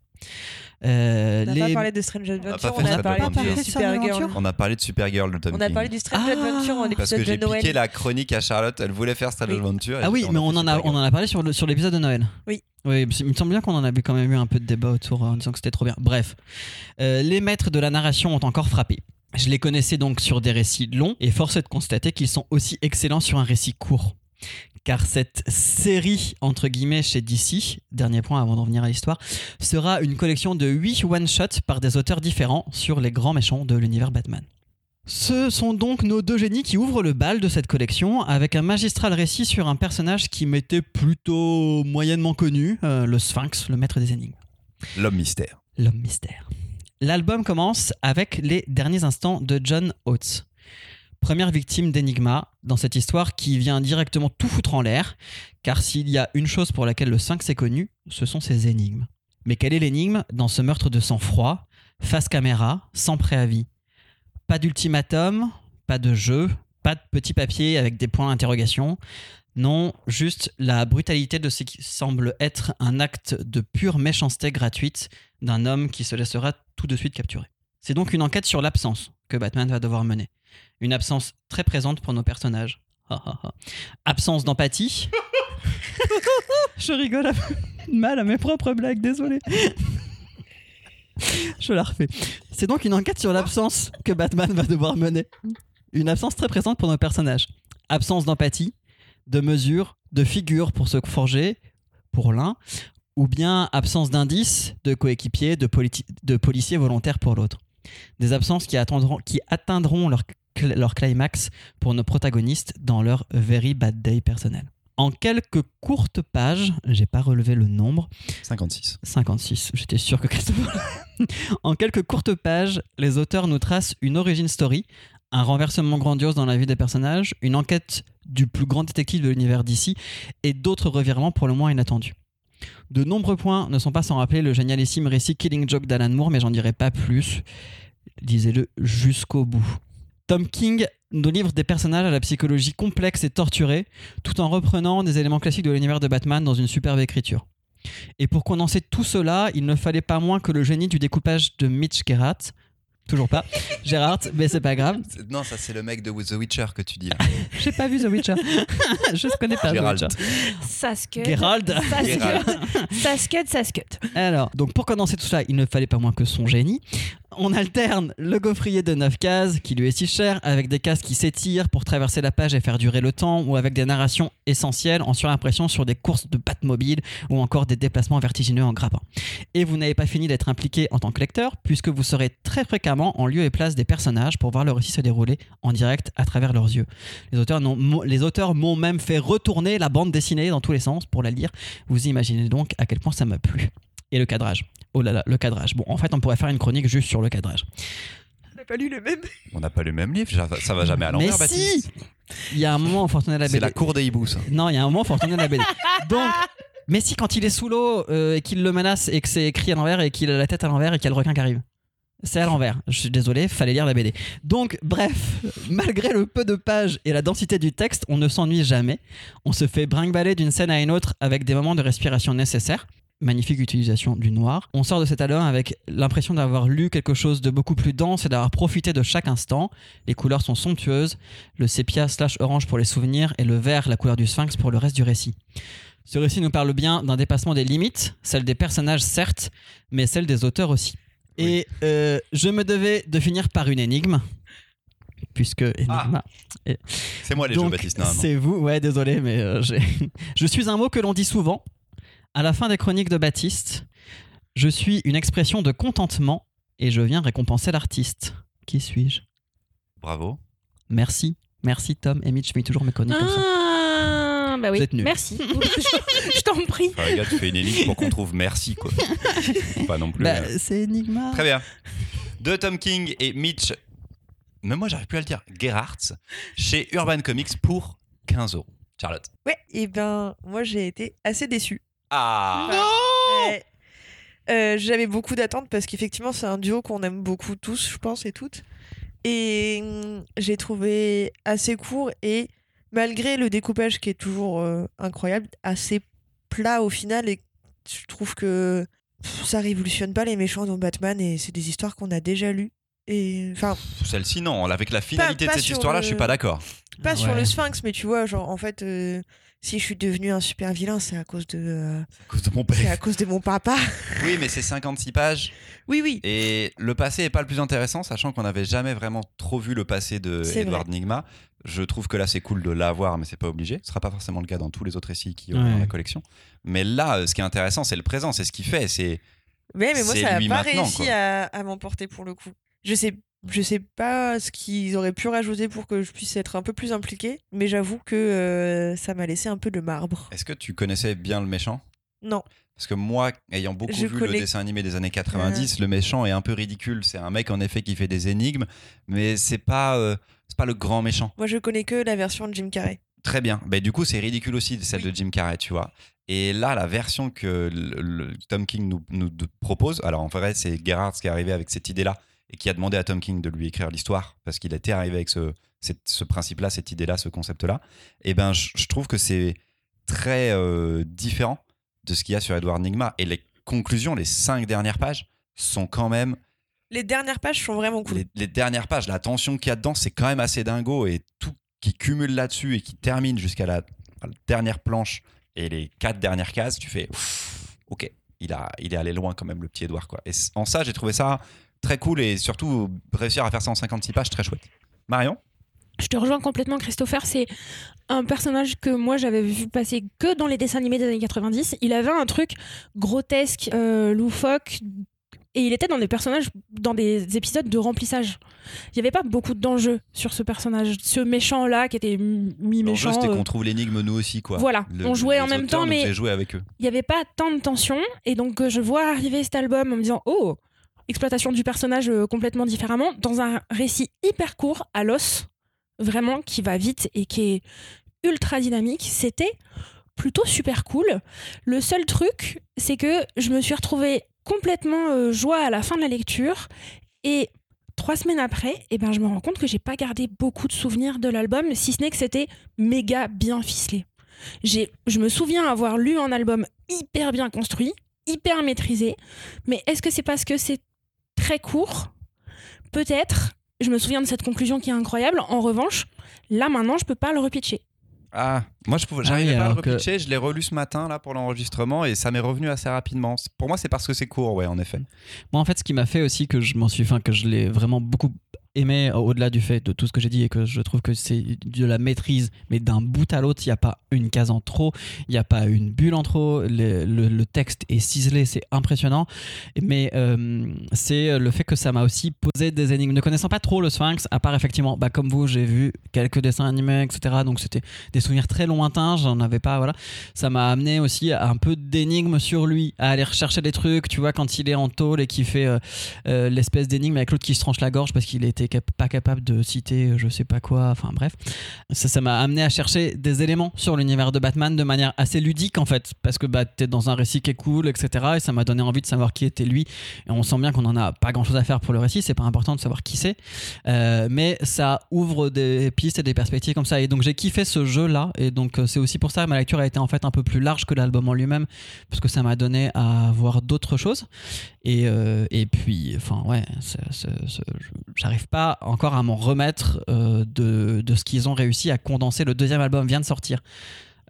Euh, On n'a les- pas parlé de Strange Adventure, on a parlé de Supergirl. On a parlé de Supergirl de Tom On a parlé du Strange Ah. Adventure en Parce que épisode j'ai de Noël. piqué la chronique à Charlotte, elle voulait faire Strange Oui. Adventure. Ah oui, on mais on en a, on en a parlé sur le- sur l'épisode de Noël. Oui. Oui, il me semble bien qu'on en a vu quand même eu un peu de débat autour en disant que c'était trop bien. Bref, Euh, les maîtres de la narration ont encore frappé. Je les connaissais donc sur des récits longs et force est de constater qu'ils sont aussi excellents sur un récit court. Car cette série, entre guillemets, chez DC, dernier point avant d'en venir à l'histoire, sera une collection de 8 one-shots par des auteurs différents sur les grands méchants de l'univers Batman. Ce sont donc nos deux génies qui ouvrent le bal de cette collection avec un magistral récit sur un personnage qui m'était plutôt moyennement connu, euh, le Sphinx, le maître des énigmes, L'homme mystère. l'homme mystère. L'album commence avec les derniers instants de John Oates, première victime d'Enigma dans cette histoire qui vient directement tout foutre en l'air, car s'il y a une chose pour laquelle le Sphinx est connu, ce sont ses énigmes. Mais quelle est l'énigme dans ce meurtre de sang-froid, face caméra, sans préavis? Pas d'ultimatum, pas de jeu, pas de petit papier avec des points d'interrogation. Non, juste la brutalité de ce qui semble être un acte de pure méchanceté gratuite d'un homme qui se laissera tout de suite capturer. C'est donc une enquête sur l'absence que Batman va devoir mener. Une absence très présente pour nos personnages. Absence d'empathie. Je rigole mal à mes propres blagues, désolé. Je la refais. C'est donc une enquête sur l'absence que Batman va devoir mener. Une absence très présente pour nos personnages. Absence d'empathie, de mesure, de figure pour se forger, pour l'un, ou bien absence d'indices, de coéquipiers, de, policiers volontaires pour l'autre. Des absences qui, qui atteindront leur, leur climax pour nos protagonistes dans leur very bad day personnel. En quelques courtes pages, j'ai pas relevé le nombre, 56. 56, j'étais sûr que en quelques courtes pages, les auteurs nous tracent une origin story, un renversement grandiose dans la vie des personnages, une enquête du plus grand détective de l'univers d'ici et d'autres revirements pour le moins inattendus. De nombreux points ne sont pas sans rappeler le génialissime récit Killing Joke d'Alan Moore, mais j'en dirai pas plus. Lisez-le jusqu'au bout. Tom King nous livre des personnages à la psychologie complexe et torturée, tout en reprenant des éléments classiques de l'univers de Batman dans une superbe écriture. Et pour condenser tout cela, il ne fallait pas moins que le génie du découpage de Mitch Gerhardt. Toujours pas. Gerhardt, mais c'est pas grave. Non, ça c'est le mec de The Witcher que tu dis là. J'ai pas vu The Witcher. Je ne connais pas The Gérald. Witcher. Sascut. Geralt. Geralt. Alors, donc pour condenser tout ça, il ne fallait pas moins que son génie. On alterne le gaufrier de 9 cases, qui lui est si cher, avec des cases qui s'étirent pour traverser la page et faire durer le temps, ou avec des narrations essentielles en surimpression sur des courses de Batmobile, ou encore des déplacements vertigineux en grappin. Et vous n'avez pas fini d'être impliqué en tant que lecteur, puisque vous serez très fréquemment en lieu et place des personnages pour voir le récit se dérouler en direct à travers leurs yeux. Les auteurs, m'ont même fait retourner la bande dessinée dans tous les sens pour la lire. Vous imaginez donc à quel point ça m'a plu. Et le cadrage. Oh là là, le cadrage. Bon, en fait, on pourrait faire une chronique juste sur le cadrage. On n'a pas lu le même. On n'a pas le même livre, ça- va jamais à l'envers, Mais Baptiste. si Il y a un moment où faut retourner la C'est BD. la cour des hiboux, ça. Non, il y a un moment où faut retourner la BD. Donc, mais si quand il est sous l'eau euh, et qu'il le menace et que c'est écrit à l'envers et qu'il a la tête à l'envers et qu'il y a le requin qui arrive. C'est à l'envers. Je suis désolé, fallait lire la BD. Donc, bref, malgré le peu de pages et la densité du texte, on ne s'ennuie jamais. On se fait brinque-baller d'une scène à une autre avec des moments de respiration nécessaires. Magnifique utilisation du noir. On sort de cet album avec l'impression d'avoir lu quelque chose de beaucoup plus dense et d'avoir profité de chaque instant. Les couleurs sont somptueuses, le sépia slash orange pour les souvenirs et le vert, la couleur du sphinx pour le reste du récit. Ce récit nous parle bien d'un dépassement des limites, celle des personnages certes, mais celle des auteurs aussi. Et euh, je me devais de finir par une énigme, puisque énigma. C'est moi les jeux, Donc, Baptiste, normalement. c'est vous, ouais, désolé, mais euh, je suis un mot que l'on dit souvent. À la fin des chroniques de Baptiste, je suis une expression de contentement et je viens récompenser l'artiste. Qui suis-je? Bravo. Merci. Merci Tom et Mitch, je fais toujours mes chroniques comme ça. Ah, bah oui. Vous êtes nuls. Merci. je t'en prie. Enfin, regarde, tu fais une énigme pour qu'on trouve merci, quoi. Pas non plus. Bah, euh. c'est Enigma. Très bien. De Tom King et Mitch, mais moi j'arrive plus à le dire, Gerhardt, chez Urban Comics pour 15 euros. Charlotte. Ouais, et ben moi j'ai été assez déçue. Ah Ouais. Euh, J'avais beaucoup d'attentes parce qu'effectivement c'est un duo qu'on aime beaucoup tous, je pense, et toutes. Et hum, j'ai trouvé assez court et malgré le découpage qui est toujours euh, incroyable, assez plat au final et je trouve que pff, ça révolutionne pas les méchants dans Batman et c'est des histoires qu'on a déjà lues. Et enfin, Celle-ci, non. Avec la finalité pas de cette histoire-là, le- je suis pas d'accord. pas sur le Sphinx, mais tu vois, genre en fait, euh, si je suis devenu un super vilain, c'est à cause de, euh, À cause de mon c'est père. à cause de mon papa. Oui, mais c'est 56 pages. Oui, oui. Et le passé est pas le plus intéressant, sachant qu'on n'avait jamais vraiment trop vu le passé de C'est Edward Nigma. Je trouve que là, c'est cool de l'avoir, mais c'est pas obligé. Ce sera pas forcément le cas dans tous les autres récits qui ont Ouais. dans la collection. Mais là, euh, ce qui est intéressant, c'est le présent, c'est ce qu'il fait. C'est Mais, mais moi, C'est ça n'a pas réussi quoi. à, à m'emporter pour le coup. Je sais, je sais pas ce qu'ils auraient pu rajouter pour que je puisse être un peu plus impliquée, mais j'avoue que euh, ça m'a laissé un peu de marbre. Est-ce que tu connaissais bien le méchant? Non. Parce que moi, ayant beaucoup Je vu connais- le dessin animé des années 90, le méchant est un peu ridicule. C'est un mec en effet qui fait des énigmes, mais c'est pas, euh, c'est pas le grand méchant. Moi, je connais que la version de Jim Carrey. Très bien. Ben, du coup, c'est ridicule aussi celle Oui. de Jim Carrey, tu vois. Et là, la version que le, le- Tom King nous, propose, alors en vrai, c'est Gerhardt qui est arrivé avec cette idée-là et qui a demandé à Tom King de lui écrire l'histoire parce qu'il était arrivé avec ce, cette- ce principe-là, cette idée-là, ce concept-là. Et ben, je, je trouve que c'est très euh, différent de ce qu'il y a sur Edward Nigma. Et les conclusions, les cinq dernières pages, sont quand même Les dernières pages sont vraiment cool. les, les dernières pages, la tension qu'il y a dedans, c'est quand même assez dingo et tout qui cumule là-dessus et qui termine jusqu'à la, la dernière planche et les quatre dernières cases, tu fais Ouf, ok, il, a, il est allé loin quand même le petit Edouard quoi. Et en ça, j'ai trouvé ça très cool et surtout réussir à faire ça en 56 pages, très chouette. Marion? Je te rejoins complètement, Christopher. C'est un personnage que moi j'avais vu passer que dans les dessins animés des années 90. Il avait un truc grotesque, euh, loufoque, et il était dans des personnages, dans des épisodes de remplissage. Il n'y avait pas beaucoup d'enjeux sur ce personnage, ce méchant-là qui était m- L'enjeu, mi-méchant. c'était euh, qu'on trouve l'énigme nous aussi quoi. Voilà, Le- on jouait en même temps, mais il n'y avait pas tant de tension. Et donc, euh, je vois arriver cet album en me disant Oh, exploitation du personnage euh, complètement différemment, dans un récit hyper court, à l'os, vraiment, qui va vite et qui est ultra dynamique. C'était plutôt super cool. Le seul truc, c'est que je me suis retrouvée complètement euh, joie à la fin de la lecture. Et trois semaines après, eh ben, je me rends compte que j'ai pas gardé beaucoup de souvenirs de l'album, si ce n'est que c'était méga bien ficelé. Je me souviens avoir lu un album hyper bien construit, hyper maîtrisé, mais est-ce que c'est parce que c'est très court Peut-être. Je me souviens de cette conclusion qui est incroyable. En revanche, là maintenant, je peux pas le repitcher. Ah, moi je pouvais, Ah oui, pas à le que- repitcher, je l'ai relu ce matin là pour l'enregistrement et ça m'est revenu assez rapidement. Pour moi, c'est parce que c'est court, ouais, en effet. Moi, en fait, ce qui m'a fait aussi que je m'en suis, enfin, que je l'ai vraiment beaucoup aimé au-delà du fait de tout ce que j'ai dit et que je trouve que c'est de la maîtrise, mais d'un bout à l'autre, il n'y a pas une case en trop, il n'y a pas une bulle en trop, le, le- le texte est ciselé, c'est impressionnant. Mais euh, c'est le fait que ça m'a aussi posé des énigmes. Ne connaissant pas trop le Sphinx, à part effectivement, bah, comme vous, j'ai vu quelques dessins animés, etc. Donc c'était des souvenirs très lointains, j'en avais pas, voilà. Ça m'a amené aussi à un peu d'énigmes sur lui, à aller rechercher des trucs, tu vois, quand il est en tôle et qu'il fait euh, euh, l'espèce d'énigme avec l'autre qui se tranche la gorge parce qu'il était pas capable de citer euh, je sais pas quoi, enfin bref. Ça ça m'a amené à chercher des éléments sur l'univers de Batman de manière assez ludique en fait, parce que bah, t'es dans un récit qui est cool, etc. Et ça m'a donné envie de savoir qui était lui. Et on sent bien qu'on en a pas grand chose à faire pour le récit, c'est pas important de savoir qui c'est. Mais ça ouvre des pistes et des perspectives comme ça. Et donc j'ai kiffé ce jeu-là. Et donc euh, c'est aussi pour ça que ma lecture a été en fait un peu plus large que l'album en lui-même, parce que ça m'a donné à voir d'autres choses. Et, euh, et puis, enfin ouais, j'arrive pas encore à m'en remettre euh, de, de ce qu'ils ont réussi à condenser. Le deuxième album vient de sortir.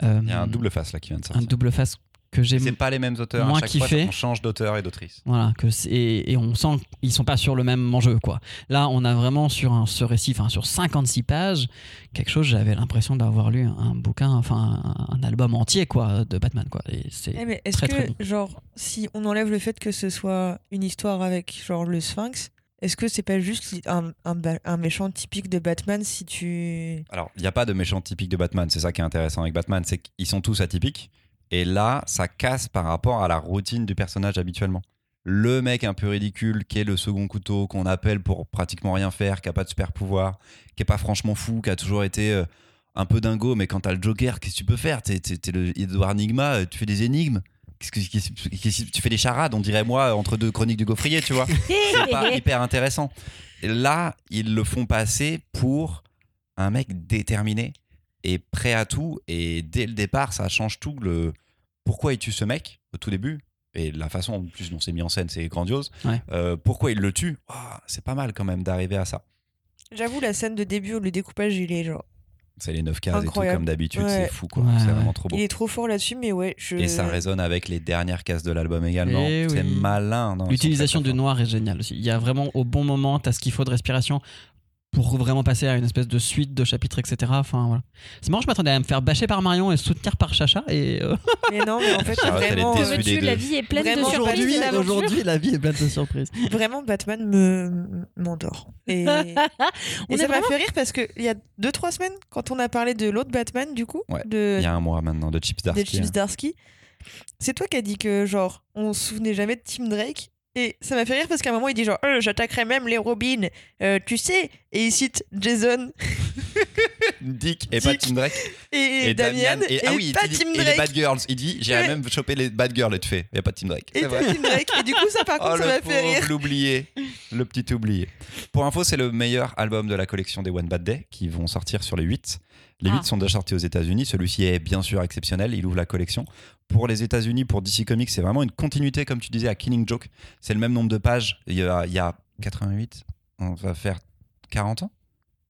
Il y a un double face là qui vient de un sortir. double face que j'ai C'est pas les mêmes auteurs. moins à chaque fois, on change d'auteur et d'autrice. voilà, que et, et on sent qu'ils sont pas sur le même enjeu, quoi. Là, on a vraiment sur un, ce récit, enfin sur 56 pages, quelque chose, j'avais l'impression d'avoir lu un bouquin, enfin un, un album entier, quoi, de Batman, quoi. Et c'est Eh, mais est-ce très, que, très bon. genre, si on enlève le fait que ce soit une histoire avec, genre, le Sphinx, est-ce que c'est pas juste un, un, un méchant typique de Batman si tu. Alors, il n'y a pas de méchant typique de Batman. C'est ça qui est intéressant avec Batman, c'est qu'ils sont tous atypiques. Et là, ça casse par rapport à la routine du personnage habituellement. Le mec un peu ridicule, qui est le second couteau, qu'on appelle pour pratiquement rien faire, qui a pas de super pouvoir, qui est pas franchement fou, qui a toujours été euh, un peu dingo, mais quand t'as le Joker, qu'est-ce que tu peux faire? T'es t'es le Edouard Nigma, euh, tu fais des énigmes? Que, que- tu fais des charades, on dirait moi, entre deux chroniques du gaufrier, tu vois? C'est pas hyper intéressant. Et là, ils le font passer pour un mec déterminé et prêt à tout. Et dès le départ, ça change tout. Le pourquoi il tue ce mec au tout début et la façon en plus dont c'est mis en scène, c'est grandiose. Ouais. Euh, pourquoi il le tue? C'est pas mal quand même d'arriver à ça. J'avoue, la scène de début où le découpage, il est genre. C'est les 9 cases et tout comme d'habitude, Ouais. c'est fou quoi. Ouais, c'est vraiment trop beau. Il est trop fort là-dessus, mais ouais, je. Et ça résonne avec les dernières cases de l'album également. Eh c'est malin. L'utilisation du noir est géniale aussi. Il y a vraiment au bon moment, tu as ce qu'il faut de respiration pour vraiment passer à une espèce de suite de chapitres, etc. Enfin, voilà. C'est marrant, je m'attendais à me faire bâcher par Marion et soutenir par Chacha. Et euh, Mais non, mais en fait, vraiment, euh, la vie est pleine Vraiment, de surprises aujourd'hui- la vie est pleine de surprises. vraiment, Batman me m'endort. Et, et On ça m'a vraiment- fait rire parce que il y a 2-3 semaines, quand on a parlé de l'autre Batman, du coup, Ouais, de, Il y a un mois maintenant de Chips Darsky. Chips Darsky, c'est toi qui as dit que, genre, on se souvenait jamais de Tim Drake. Et ça m'a fait rire parce qu'à un moment, il dit genre, Euh, j'attaquerai même les Robins, euh, tu sais. Et il cite Jason Dick et pas Dick Tim Drake. et, Damian, et, ah oui, pas il Tim et les Drake. Bad Girls. Il dit J'irai Ouais. même choper les Bad Girls et tu fais. Il n'y a pas Tim Drake. Et pas. Tim Drake. Et du coup, ça, par Oh contre, ça m'a fait rire. l'oublié. Le petit oublié. Pour info, c'est le meilleur album de la collection des One Bad Day qui vont sortir sur les 8. Les 8 Ah. sont déjà sortis aux États-Unis. Celui-ci est bien sûr exceptionnel. Il ouvre la collection. Pour les États-Unis, pour DC Comics, c'est vraiment une continuité, comme tu disais, à Killing Joke. C'est le même nombre de pages. Il y a, il y a 88. On va faire 40 ans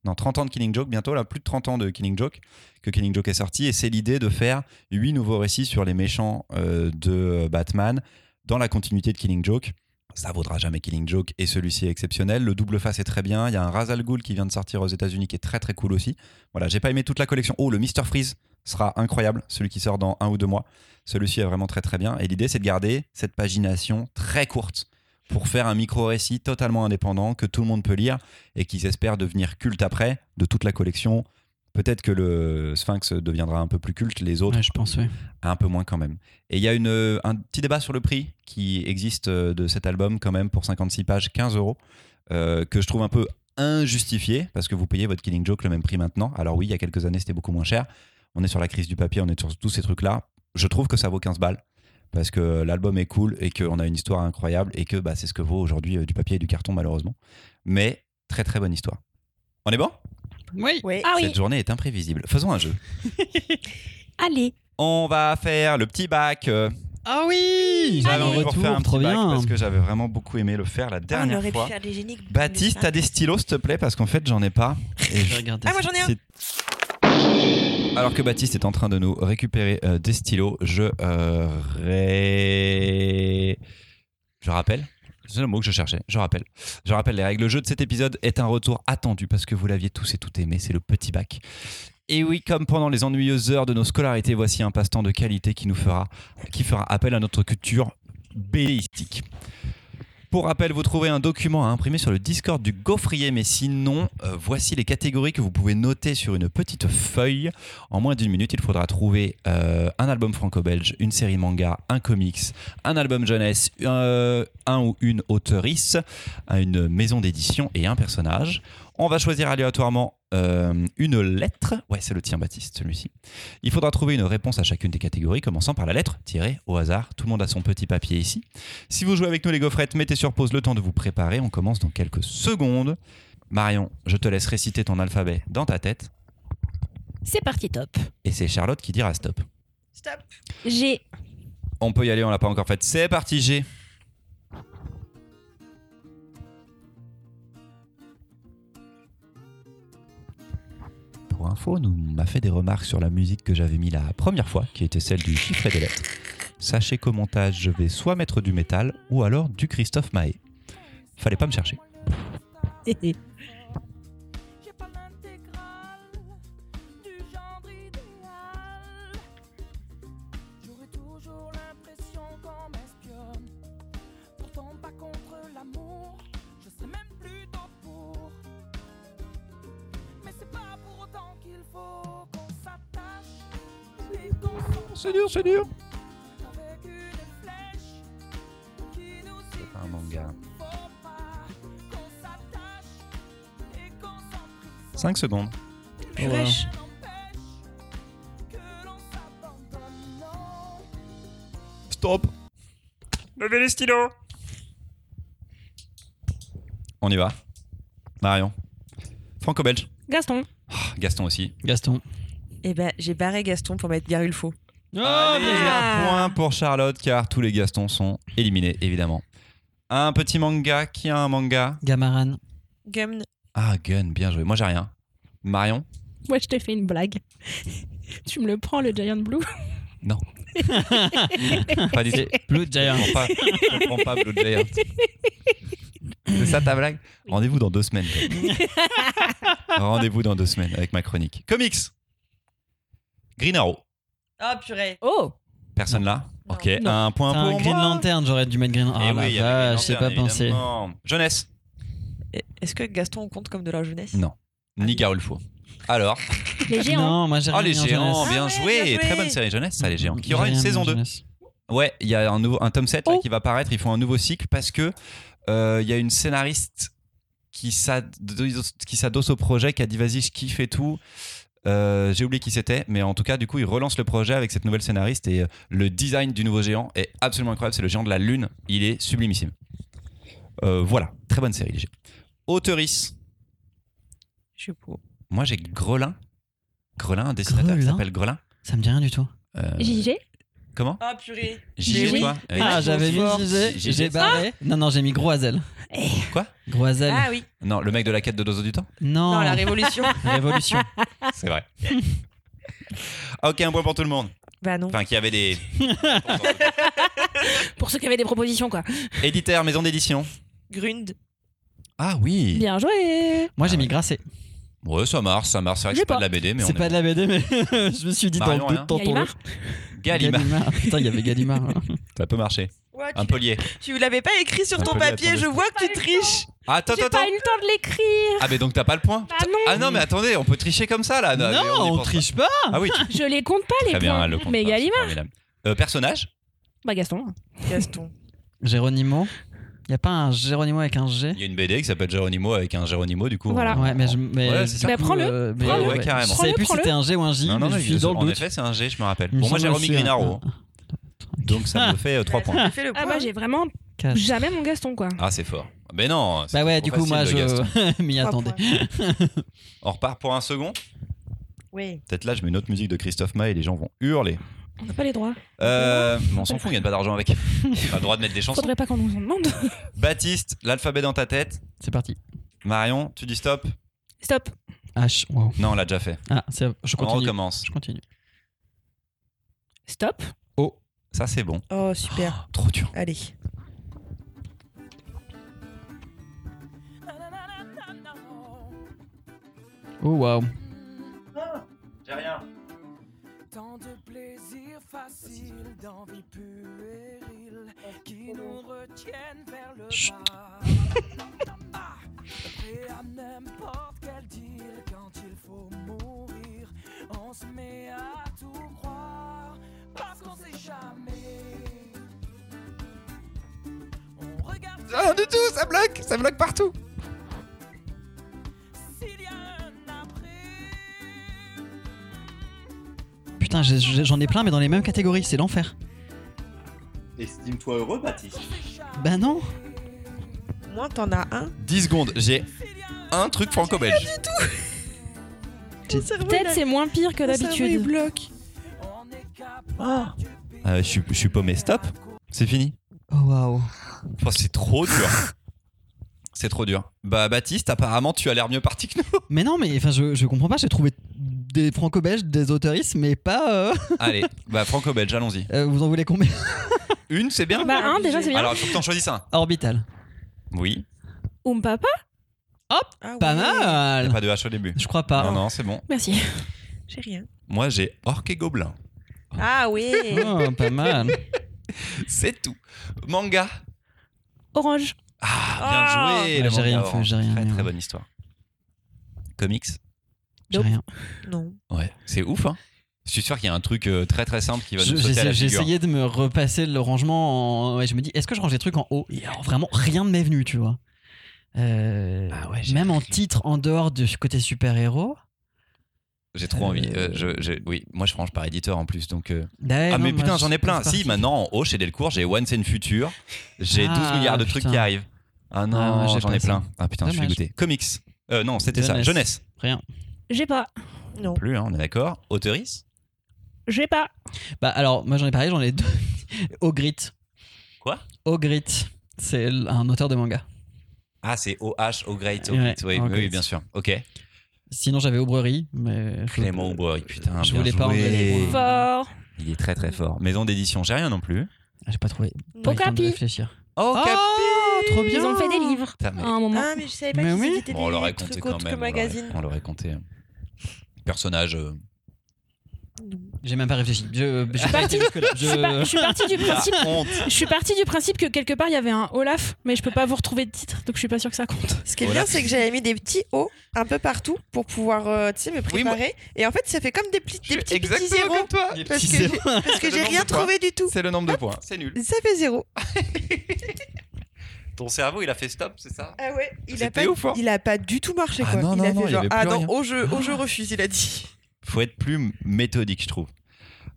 Non, 30 ans de Killing Joke bientôt, là, plus de 30 ans de Killing Joke que Killing Joke est sorti. Et c'est l'idée de faire 8 nouveaux récits sur les méchants euh, de Batman dans la continuité de Killing Joke. Ça vaudra jamais Killing Joke et celui-ci est exceptionnel. Le double face est très bien. Il y a un Ra's al Ghul qui vient de sortir aux États-Unis qui est très très cool aussi. Voilà, j'ai pas aimé toute la collection. Oh, le Mr Freeze sera incroyable, celui qui sort dans un ou deux mois. Celui-ci est vraiment très très bien. Et l'idée c'est de garder cette pagination très courte pour faire un micro-récit totalement indépendant que tout le monde peut lire et qu'ils espèrent devenir culte après de toute la collection. Peut-être que le Sphinx deviendra un peu plus culte, les autres Ouais, je pense, oui. un peu moins quand même. Et il y a une, un petit débat sur le prix qui existe euh, de cet album quand même pour 56 pages, 15 euros, euh, que je trouve un peu injustifié parce que vous payez votre Killing Joke le même prix maintenant. Alors oui, il y a quelques années c'était beaucoup moins cher. On est sur la crise du papier, on est sur tous ces trucs-là. Je trouve que ça vaut 15 balles parce que l'album est cool et qu'on a une histoire incroyable et que bah, c'est ce que vaut aujourd'hui euh, du papier et du carton malheureusement. Mais très très bonne histoire. On est bon? Oui. Ah oui, Cette journée est imprévisible. Faisons un jeu. allez. On va faire le petit bac. Ah oui J'avais envie de refaire un petit bac parce que j'avais vraiment beaucoup aimé le faire la Ah, on dernière aurait pu fois. faire des génies. Baptiste, t'as des stylos s'il te plaît parce qu'en fait j'en ai pas. Et Je je- vais regarder Ah, moi j'en ai un. Alors que Baptiste est en train de nous récupérer euh, des stylos, je euh, ré- Je rappelle. C'est le mot que je cherchais. Je rappelle. Je rappelle les règles. Le jeu de cet épisode est un retour attendu parce que vous l'aviez tous et toutes aimé. C'est le petit bac. Et oui, comme pendant les ennuyeuses heures de nos scolarités, voici un passe-temps de qualité qui nous fera, qui fera appel à notre culture bélistique. Pour rappel, vous trouverez un document à imprimer sur le Discord du Gaufrier, mais sinon, euh, voici les catégories que vous pouvez noter sur une petite feuille. En moins d'une minute, il faudra trouver euh, un album franco-belge, une série manga, un comics, un album jeunesse, euh, un ou une auteurice, une maison d'édition et un personnage. On va choisir aléatoirement euh, une lettre. Ouais, c'est le tien, Baptiste, celui-ci. Il faudra trouver une réponse à chacune des catégories, commençant par la lettre tirée au hasard. Tout le monde a son petit papier ici. Si vous jouez avec nous, les gaufrettes, mettez sur pause le temps de vous préparer. On commence dans quelques secondes. Marion, je te laisse réciter ton alphabet dans ta tête. C'est parti, top. Et c'est Charlotte qui dira stop. Stop. J'ai On peut y aller, on l'a pas encore fait. C'est parti, G. Pour info, nous m'a fait des remarques sur la musique que j'avais mis la première fois, qui était celle du chiffre et des lettres. Sachez qu'au montage, je vais soit mettre du métal ou alors du Christophe Maé. Fallait pas me chercher. C'est dur, c'est dur. C'est pas un manga. faut pas qu'on s'attache et qu'on s'emprisonne. 5 secondes. Stop Levez les stylos On y va. Marion. Franco-belge. Gaston. Ah, Gaston aussi. Gaston. Eh ben, j'ai barré Gaston pour mettre Garulfo. Oh, Allez, point pour Charlotte car tous les Gastons sont éliminés évidemment. Un petit manga, qui a un manga Gamaran. Gum. Ah Gun, bien joué. Moi j'ai rien. Marion Moi, je t'ai fait une blague. tu me le prends, le Giant Blue Pas du tout. Blue Giant. Je comprends pas, je comprends pas Blue Giant. C'est ça ta blague Rendez-vous dans deux semaines. Rendez-vous dans deux semaines avec ma chronique. Comics Green Arrow. Ah, purée. Oh Personne là Non. Ok, Non. un point C'est pour un Green moi. Lantern, j'aurais dû mettre Green Eh Ah oui, la il y avait Green vache, j'ai pas Lantern, pensé. évidemment. Jeunesse Et- Est-ce que Gaston compte comme de la jeunesse? Non. Ni Garulfo. Alors Les géants. Non, moi j'ai Oh rien les mis en géants, jeunesse. bien, Ah ouais, joué. bien joué. Très bonne série jeunesse, ça les géants. Qui J'ai aura une rien mis saison en 2. jeunesse. Ouais, il y a un, nouveau, un tome 7 là, Oh. qui va paraître, ils font un nouveau cycle parce que euh, il y a une scénariste qui s'adosse au projet, qui a dit vas-y je kiffe et tout. Euh, J'ai oublié qui c'était, mais en tout cas du coup ils relancent le projet avec cette nouvelle scénariste et euh, le design du nouveau géant est absolument incroyable. C'est le géant de la lune, il est sublimissime. Euh, voilà, très bonne série. Auteurice, Je suis pour. moi j'ai Grelin. Grelin, un dessinateur qui Grelin s'appelle Grelin. Ça me dit rien du tout. Euh, JJ comment Ah, purée. JG oui. toi Ah, j'avais mis j'ai barré. Non, non, j'ai mis Groisel. Quoi Groisel. Ah oui. Non, le mec de la quête de Dozo du temps Non, Non, la révolution. Révolution. C'est vrai. ok, un point pour tout le monde. bah non. Enfin, qui avait des. Pour ceux qui avaient des propositions, quoi. Éditeur, maison d'édition. Grund. Ah oui. Bien joué. Moi j'ai Ah mis ouais. Grasset. Ouais, ça marche, ça marche. C'est vrai que J'ai c'est pas pas. de la BD, mais on C'est est pas de la BD, mais je me suis dit dans Marion, le doute. Gallimard. Putain, il y avait Gallimard. hein. Ça peut marcher. Ouais, tu, Un polier. tu l'avais pas écrit sur Un ton papier, je vois que tu triches. Attends, J'ai attends, pas attends. eu le temps de l'écrire. Ah, mais donc t'as pas le point Ah non. Ah non, mais attendez, on peut tricher comme ça là. mais Non, on pense triche pas. pas. Ah oui, tu- Je les compte pas, les très bien, points. elle le compte Mais pas, c'est Gallimard. formidable. Euh, personnage Bah, Gaston. Gaston. Géronimo. Y a pas un Géronimo avec un G Il y a une BD qui s'appelle Geronimo avec un Geronimo, du coup. Voilà. Ouais, mais je. Mais Ouais, ça. Bah, prends-le. euh, mais- ouais, carrément. Je savais plus si c'était un G ou un J, Non, non, mais non, je suis il- dans le en doute. effet, c'est un G, je me rappelle. Il Bon, moi remis aussi, Green hein. Arrow, donc ça me fait 3 points. Tu fais le Ah, point. moi, j'ai vraiment Quatre. jamais mon Gaston, quoi. Ah, c'est fort. Mais non. Bah ouais, du coup, moi je m'y attendais. points. On repart pour un second. Oui. Peut-être là, je mets une autre musique de Christophe Maé et les gens vont hurler. On n'a pas les droits. Euh, mais on s'en fout, on gagne pas d'argent avec. On a le droit de mettre des chansons. Faudrait pas qu'on nous en demande. Baptiste, l'alphabet dans ta tête. C'est parti. Marion, tu dis stop. Stop. H. Wow. Non, on l'a déjà fait. Ah, c'est- je On continue. recommence. Je continue. Stop. Oh, ça c'est bon. Oh, super. Trop dur. Allez. Oh waouh. J'ai rien. Tant de plaisirs faciles, d'envie puériles qui nous retiennent vers le bas. Ah, prêt à n'importe quel deal quand il faut mourir. On se met à tout croire parce qu'on sait jamais. On regarde Rien du tout, ça bloque, ça bloque partout. Putain, j'en ai plein, mais dans les mêmes catégories. C'est l'enfer. Estime-toi heureux, Baptiste. Bah non. Moi, t'en as un. 10 secondes, j'ai un truc franco-belge. J'ai- Peut-être c'est moins pire que d'habitude. Oh. du Euh, je, suis, je suis paumé, stop. C'est fini. Oh waouh. Oh, c'est trop dur. C'est trop dur. Bah Baptiste, apparemment tu as l'air mieux parti que nous. Mais non, mais enfin, je, je comprends pas. J'ai trouvé des franco-belges, des autoristes, mais pas. euh, Allez, bah franco-belge, allons-y. euh, vous en voulez combien? Une, c'est bien Bah un déjà c'est bien. Alors il faut que t'en choisisses un. Orbital. Oui, Oum papa. Ah Pas ouais. y a mal. pas de H au début. Je crois pas. Non, non, c'est bon. Merci. J'ai rien. Moi j'ai Orc et Gobelin. Ah oui. Oh, pas mal. C'est tout. Manga. Orange. Ah, bien Ah. joué. Le j'ai rien fait, j'ai rien Très très ouais. bonne histoire. Comics. J'ai rien. Non. Ouais, c'est ouf hein. Je suis sûr qu'il y a un truc euh, très très simple qui va nous J'ai sauter à la j'ai essayé de me repasser le rangement. En... Ouais, je me dis, est-ce que je range des trucs en haut? Et alors, vraiment, rien ne m'est venu, tu vois. Euh, Ah ouais, même en titre, en dehors du côté super-héros. J'ai trop envie. Euh, Euh, je- je- oui, moi je range par éditeur en plus donc. euh, Ouais, ah non, mais putain je- j'en ai plein. Si maintenant en haut chez Delcourt j'ai One Scene Future, j'ai 12 Ah, milliards de trucs qui arrivent. Ah non Ah j'en ai plein. Ah putain je suis dégoûté. Comics. Euh, non c'était ça. Jeunesse. Rien. J'ai pas. Non. Plus hein, on est d'accord. Auteurice. J'ai pas. Bah alors, moi j'en ai parlé, j'en ai deux. Ogrit. Quoi? Ogrit. C'est un auteur de manga. Ah c'est OH au Great. Ouais, oui, bien sûr. Ok. Sinon j'avais Aubrerie, mais. Clément Aubry, putain. Je bien voulais pas joué. points. Fort. Il est très très fort. Maison d'édition j'ai rien non plus. Ah, J'ai pas trouvé. Pas eu le temps de Okapi. réfléchir. Oh, Oh, trop bien. Ils ont fait des livres Putain, mais- à un moment. Ah, mais je savais pas Mais qu'ils oui. étaient Bon, on des l'aurait compté trucs quand autres même. que on l'aurait- magazine. On l'aurait compté. Personnage. euh, J'ai même pas réfléchi. Je, je suis partie-. Je suis, pas- je suis partie du principe. Je suis partie du principe que quelque part il y avait un Olaf, mais je peux pas vous retrouver de titre, donc je suis pas sûre que ça compte. Ce qui est Voilà. bien, c'est que j'avais mis des petits O un peu partout pour pouvoir, euh, tu sais, me Oui, moi- préparer. Et en fait, ça fait comme des, petits- Je des petits, petits zéros. comme toi. Parce que j'ai- parce que j'ai rien trouvé du tout. C'est le nombre de points. C'est nul. Ça fait zéro. Ton cerveau, il a fait stop, c'est ça Ah ouais, il a, pas, ouf, hein. il a pas du tout marché Ah quoi. non, il non, a non, fait il y genre avait ah plus non, rien. au jeu, au jeu refuse, il a dit. Faut être plus méthodique, je trouve.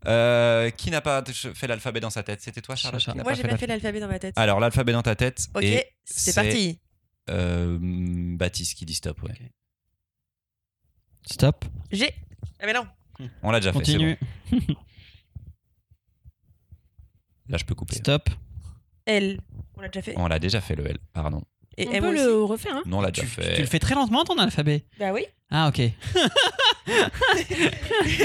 Euh, qui n'a pas fait l'alphabet dans sa tête? C'était toi, Charlotte Moi pas j'ai fait pas fait l'alphabet dans ma tête. Alors, l'alphabet dans ta tête. ok, et c'est parti. euh, Baptiste qui dit stop, ouais. Stop. J'ai. Ah mais non. On l'a déjà fait, bon. Continue. Là, je peux couper. Stop. L. On l'a déjà fait. On l'a déjà fait, le L, pardon. Et On M peut aussi. le refaire, hein Non, on l'a Tu, déjà tu fait. le fais très lentement ton alphabet. Bah oui. Ah ok.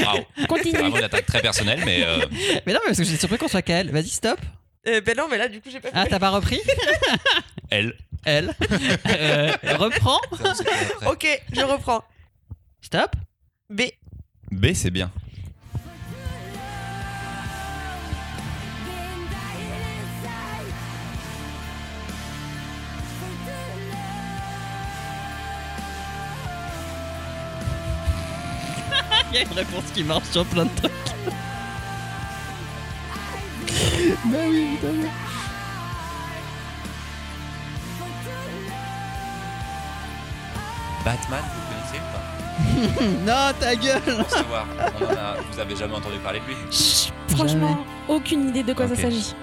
Bravo. C'est Continue. vraiment une attaque très personnelle, mais euh, Mais non, mais parce que j'étais surpris qu'on soit qu'à elle. Vas-y, stop. Euh, bah non, mais là du coup j'ai pas fait. Ah, t'as pas repris L. Elle. Euh, reprends. ok, je reprends. Stop. B. B, c'est bien. Il y a une réponse qui marche sur plein de trucs. bah oui, évidemment. Batman, vous connaissez ou pas? Non, ta gueule. Pour savoir, on en a- vous avez jamais entendu parler de lui Chut, Franchement, aucune idée de quoi Ok. ça s'agit.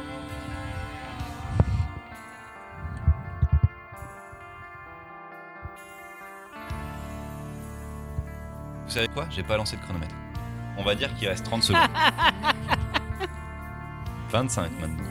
Vous savez quoi? J'ai pas lancé le chronomètre. On va dire qu'il reste 30 secondes. 25 maintenant.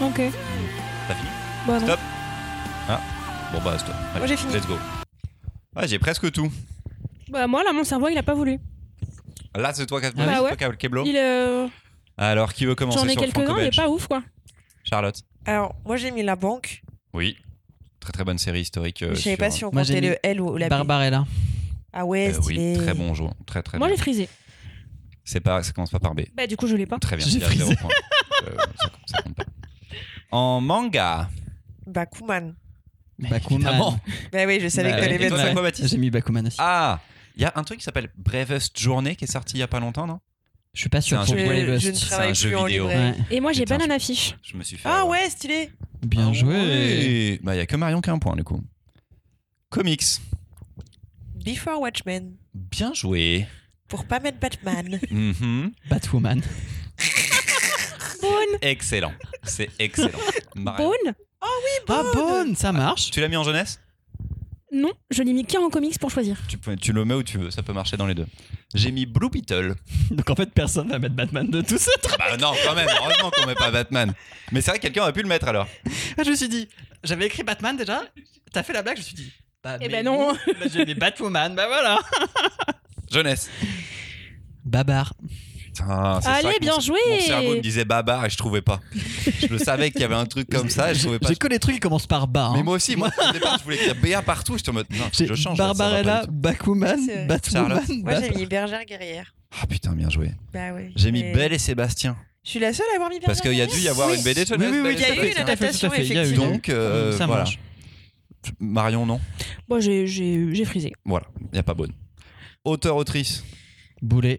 Ok. T'as fini Bon, Stop. Bon bah stop. Allez, Moi, j'ai fini. Let's go. Ouais, j'ai presque tout. Bah moi là, mon cerveau, il a pas voulu. Là, c'est toi qui as Ah c'est ouais. toi Keblo. Il, euh, Alors, qui veut commencer J'en ai quelques-uns, il est franco-belge pas ouf quoi. Charlotte. Alors, moi j'ai mis la banque. Oui. Très très bonne série historique. euh, je savais sur- pas si on comptait le L ou la B. Barbarella. Ah ouais, Euh, oui, très bon jeu. Très très Moi j'ai frisé. C'est pas, ça commence pas par B. Bah du coup je l'ai pas. Très bien. J'ai frisé. Euh, ça, compte- ça compte pas. En manga. Bakuman. Bakuman. évidemment. Bah oui, je savais Bah que t'allais mettre ça. quoi, Baptiste J'ai mis Bakuman aussi. Ah, il y a un truc qui s'appelle Bravest Journée qui est sorti il y a pas longtemps, non? Je suis pas sûr pour Je, ne travaille un jeu en vidéo. Ouais. Et moi j'ai Putain, banane affiche. Je me suis fait. Ah ouais, stylé. Bien Ah joué. ouais. Bah, il y a que Marion qui a un point, du coup. Comics. Before Watchmen. Bien joué. Pour pas mettre Batman. Mhm. Batwoman. Bonne. Excellent. C'est excellent. Marion. Bonne. Ah bonne, ça marche. Tu l'as mis en jeunesse? Non, je l'ai mis qu'un en comics pour choisir. tu, peux- tu le mets où tu veux, ça peut marcher dans les deux. J'ai mis Blue Beetle. Donc en fait personne va mettre Batman de tout ça. Bah non, quand même, heureusement qu'on met pas Batman. Mais c'est vrai que quelqu'un aurait pu le mettre alors. Ah, je me suis dit, j'avais écrit Batman déjà. T'as fait la blague, je me suis dit. Bah, Eh mais ben non. oui. Bah, J'ai mis Batwoman, bah voilà. Jeunesse. Babar. Putain, c'est Allez, ça que bien mon- joué. Mon cerveau me disait babar et je trouvais pas. Je le savais qu'il y avait un truc comme ça et je trouvais pas. J'ai que les trucs qui commencent par bar. Mais hein. moi aussi, moi au départ je voulais écrire BA partout, j'étais en mode non, je change. Barbarella. Bakuman. Batwoman. Charlotte. Moi j'ai mis Bergère Guerrière. Ah putain, bien joué. Bah ouais. J'ai mis Belle et Sébastien. Je suis la seule à avoir mis Bergère Parce qu'il y a dû y avoir Oui. une BD Oui, oui, oui, Belle et il y a eu une adaptation, Il y a eu. effectivement. Donc euh, ça voilà. marche. Marion, non Moi j'ai frisé. Voilà, il a pas bonne. Auteur-autrice. Boulet.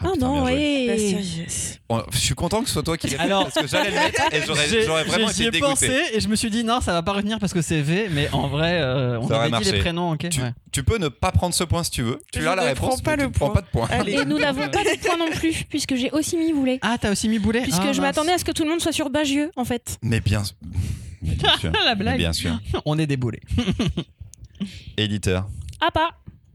Ah, putain, non, bien joué. Bastien, ouais. yes. Bon, Je suis content que ce soit toi qui l'aies fait Alors- parce que j'allais le mettre et j'aurais J'ai- j'aurais vraiment j'ai- été J'y ai dégoûté. pensé et je me suis dit non, ça va pas retenir parce que c'est V, mais en vrai, euh, on Ça aurait avait dit marché. les prénoms, ok. Tu, ouais. tu peux ne pas prendre ce point si tu veux. Tu Je as la ne réponse, prends pas mais le tu ne prends point. pas de point. Allez. Et nous n'avons pas de point non plus, puisque j'ai aussi mis Boulet. Ah, t'as aussi mis Boulet Puisque Ah, je mince. m'attendais à ce que tout le monde soit sur Bagieux, en fait. Mais bien, bien sûr. La Mais blague. bien sûr. On est des boulets. Éditeur. Ah pas,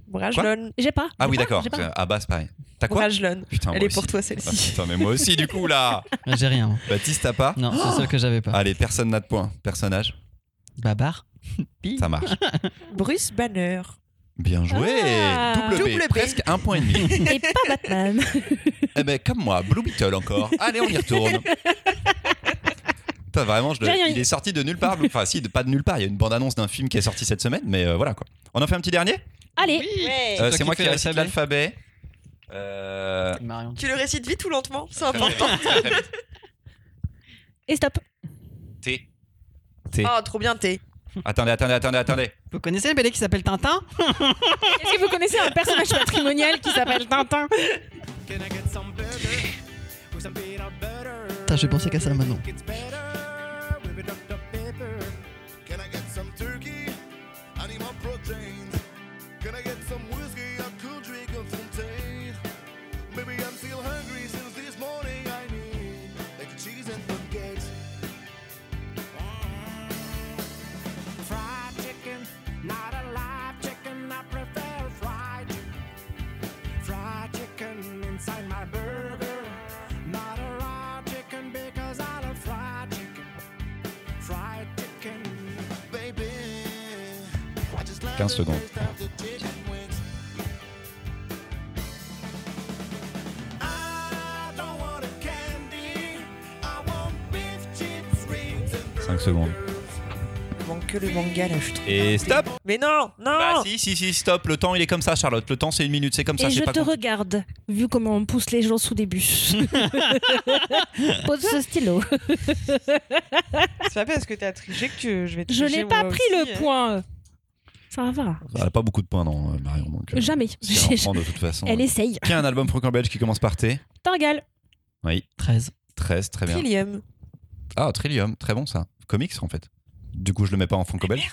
Brajlon. j'ai pas. Ah oui, pas, d'accord. pas. À base, pareil. T'as quoi? Brajlon. Putain, Elle est aussi. pour toi Ah, celle-ci. putain, mais moi aussi, du coup, là. J'ai rien. Baptiste, t'as pas? Non, c'est ça que j'avais pas. Allez, personne n'a de points. Personnage, Babar. Ça marche. Bruce Banner. Bien joué. Ah. double, B, Double B. presque un point et demi. Et pas Batman. eh ben, comme moi, Blue Beetle encore. Allez, on y retourne. Putain, vraiment, je le- il est sorti de nulle part. Enfin, si, de- pas de nulle part. Il y a une bande-annonce d'un film qui est sorti cette semaine, mais euh, voilà quoi. On en fait un petit dernier? Allez, Ouais. Euh, C'est moi qui récite l'alphabet. Euh, Marion. Tu le récites vite ou lentement? C'est important. et stop. T. T. Oh, trop bien, t'es. Attendez, attendez, attendez, attendez. Vous connaissez le BD qui s'appelle Tintin? Est-ce que vous connaissez un personnage patrimonial qui s'appelle Tintin Can I get some burger with some peanut butter? Putain, j'ai pensé qu'à ça maintenant. Que le manga là, je trouve. Et stop Mais non, non Bah si, si, si, stop. Le temps, il est comme ça, Charlotte. Le temps, c'est une minute. C'est comme ça, Et je pas te regarde, vu comment on pousse les gens sous des bus. Pose ce stylo. C'est pas parce que t'as triché que tu- je vais te Je n'ai pas pris aussi, le hein. point. Ça va. Elle a pas beaucoup de points, non, euh, Marion. Donc, euh, Jamais. si elle en prend de toute façon. Elle essaye. Qui a un album franco-belge qui commence par T Targal. Oui, 13. 13, très bien. Trillium. Ah, Trillium, très bon ça. Comics en fait. Du coup, je le mets pas en franco-belge.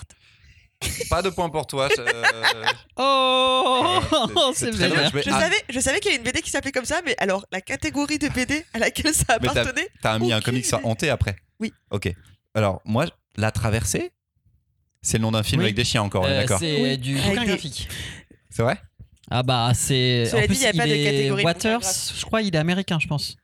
Pas de points pour toi. euh, Oh, c'est c'est très vénère. dommage, mais- Je ah, savais, je savais qu'il y avait une BD qui s'appelait comme ça, mais alors la catégorie de BD à laquelle ça Mais t'as- appartenait. T'as mis un aucune comics idée. hanté après Oui. Ok. Alors, moi, La Traversée, c'est le nom d'un film Oui. avec des chiens encore, on est Euh, d'accord c'est Oui. du Avec bouquin des- graphique. C'est vrai? Ah bah c'est. Cela en dit, plus, il y a pas de est catégorie Waters, je crois, il est américain, je pense.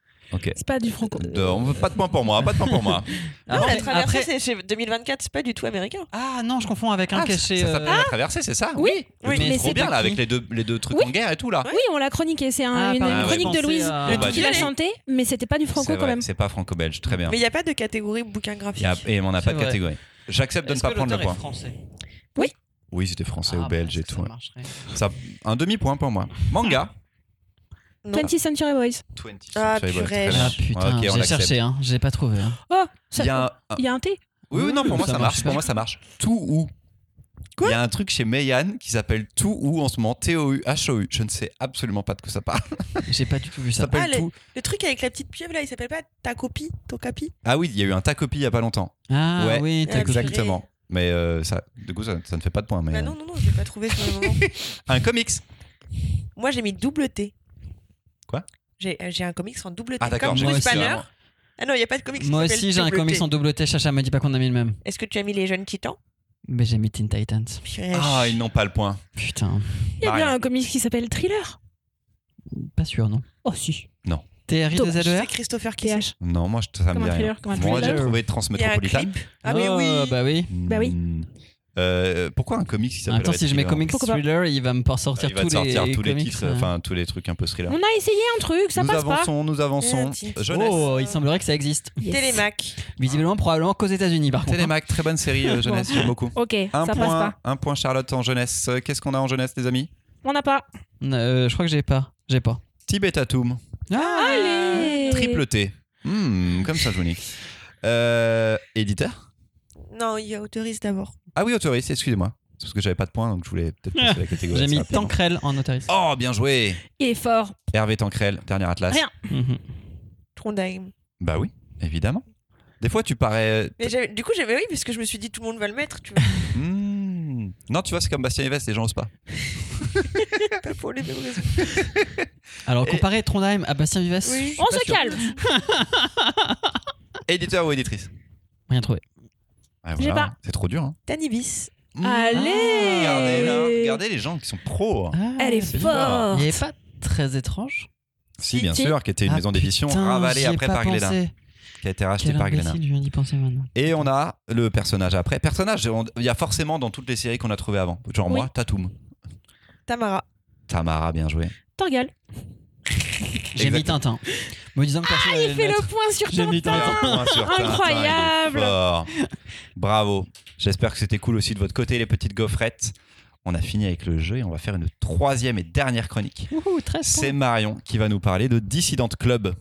C'est pas du franco. De- on veut- pas de point pour moi, pas de point pour moi. Non, Après- la traversée, après- c'est chez 2024, c'est pas du tout américain. Ah non, je confonds avec un Ah, cachets. ça euh, s'appelle la traversée, c'est ça Oui, oui, truc mais trop c'est bien là, avec les deux, les deux trucs Oui. en guerre et tout là. Oui, on l'a chroniqué. C'est un- Ah, une, chronique je de Louise à- Le qui truc l'a chanté, mais c'était pas du franco C'est quand même. c'est pas franco-belge, très bien. Mais il n'y a pas de catégorie bouquin graphique. Il y a- et on n'a pas de catégorie. J'accepte de ne pas prendre le point. français Oui, c'était français Ah, ou belge bah, et ça, tout. un demi-point pour moi. Manga. Non. 20th Century Boys. 20 Ah, Century Boys, purée. Ah putain, j'ai cherché, hein. j'ai pas trouvé. hein. Oh, ça- Il y a un- il y a un T. Oui, oui, non, pour moi Ça ça marche. Pour moi ça marche. Tout ou. Quoi Il y a un truc chez Meian qui s'appelle Tout ou en ce moment, T-O-U, H-O-U. Je ne sais absolument pas de quoi ça parle. J'ai pas du tout vu Ça ça. s'appelle Ah, Tout. Le truc avec la petite pieuvre là, il s'appelle pas ta copie, Ah oui, il y a eu un Tacopi il y a pas longtemps. Ah Ouais, oui, t'as Ah. Exactement. Mais euh, ça, du coup, ça, ça ne fait pas de point. Mais, Bah non, non, non, je l'ai pas trouvé sur le moment. Un comics. Moi j'ai mis double T. Quoi J'ai euh, j'ai un comics en double T. Ah d'accord, Comme j'ai Bruce aussi, Banner. Ah non, il n'y a pas de comics qui Moi s'appelle aussi, j'ai un double comics T. en double T. Chacha me dit pas qu'on a mis le même. Est-ce que tu as mis les jeunes titans? Mais j'ai mis Teen Titans. Purée. Ah, ils n'ont pas le point. Putain, Il y a bien un comics qui s'appelle Thriller. pas sûr, non. Oh si. TRI2ZER C'est Christopher qui. TH. Non, moi, je- ça me Comme dit un rien. thriller, comme un Moi, j'ai thriller. trouvé Il y a un Transmétropolitan. clip. Ah mais Oh, oui. Bah oui. Bah oui. Hmm. Euh, pourquoi un comics qui s'appelle Attends, si je mets comics Pourquoi thriller, il va me pas sortir il va tous te sortir les tous les comics. titres, euh. enfin tous les trucs un peu thriller. On a essayé un truc, ça nous passe pas. avançons, nous avançons. Merci. Jeunesse. Oh, il semblerait que ça existe. Yes. Télémac. Visiblement, probablement qu'aux États-Unis, par contre. hein. Télémac, très bonne série euh, jeunesse, j'aime beaucoup. Ok, Un ça passe point, pas. un point Charlotte en jeunesse. Euh, Qu'est-ce qu'on a en jeunesse, les amis? On n'a pas. Euh, je crois que j'ai pas. J'ai pas. Tibet Tatum, Ah, Allez triple T. Hmm, comme ça, je vous nique. Euh, éditeur? Non, il y a autoriste d'abord. Ah oui, autoriste, excusez-moi. C'est parce que j'avais pas de points, donc je voulais peut-être passer la catégorie. J'ai mis rapidement. Tancrel en autoriste. Oh, bien joué Il est fort. Hervé Tancrel, dernier Atlas. Rien. Mhm. Trondheim. Bah oui, évidemment. Des fois, tu parais. Mais j'avais- du coup, j'avais oui, parce que je me suis dit tout le monde va le mettre. Tu vois. Hmm. Non, tu vois, c'est comme Bastien Yves, les gens osent pas. pas pour les mêmes raisons. Alors, Et- comparer Trondheim à Bastien Vives, Oui. On pas se sûr. calme. Éditeur ou éditrice? Rien trouvé. J'ai voilà. pas. C'est trop dur. Hein. Tanibis. Hmm. Allez Regardez, là, regardez les gens qui sont pros. Ah, Elle est forte. Il est pas très étrange. Si, bien sûr, qui était une Ah, maison d'édition ravalée après par Glénat, qui a été racheté Quel par Glénat. Et on a le personnage après. Personnage, on- il y a forcément dans toutes les séries qu'on a trouvées avant. Genre Oui. moi, Tatum. Tamara. Tamara, bien joué. Torgal. J'ai mis. Tintin. Me disant que personne Il fait le point sur mis Tintin. Tintin. Un point sur Tintin, Incroyable. fort. Bravo. J'espère que c'était cool aussi de votre côté, les petites gaufrettes. On a fini avec le jeu et on va faire une troisième et dernière chronique. Wouhou, 13 C'est Marion qui va nous parler de Dissident Club.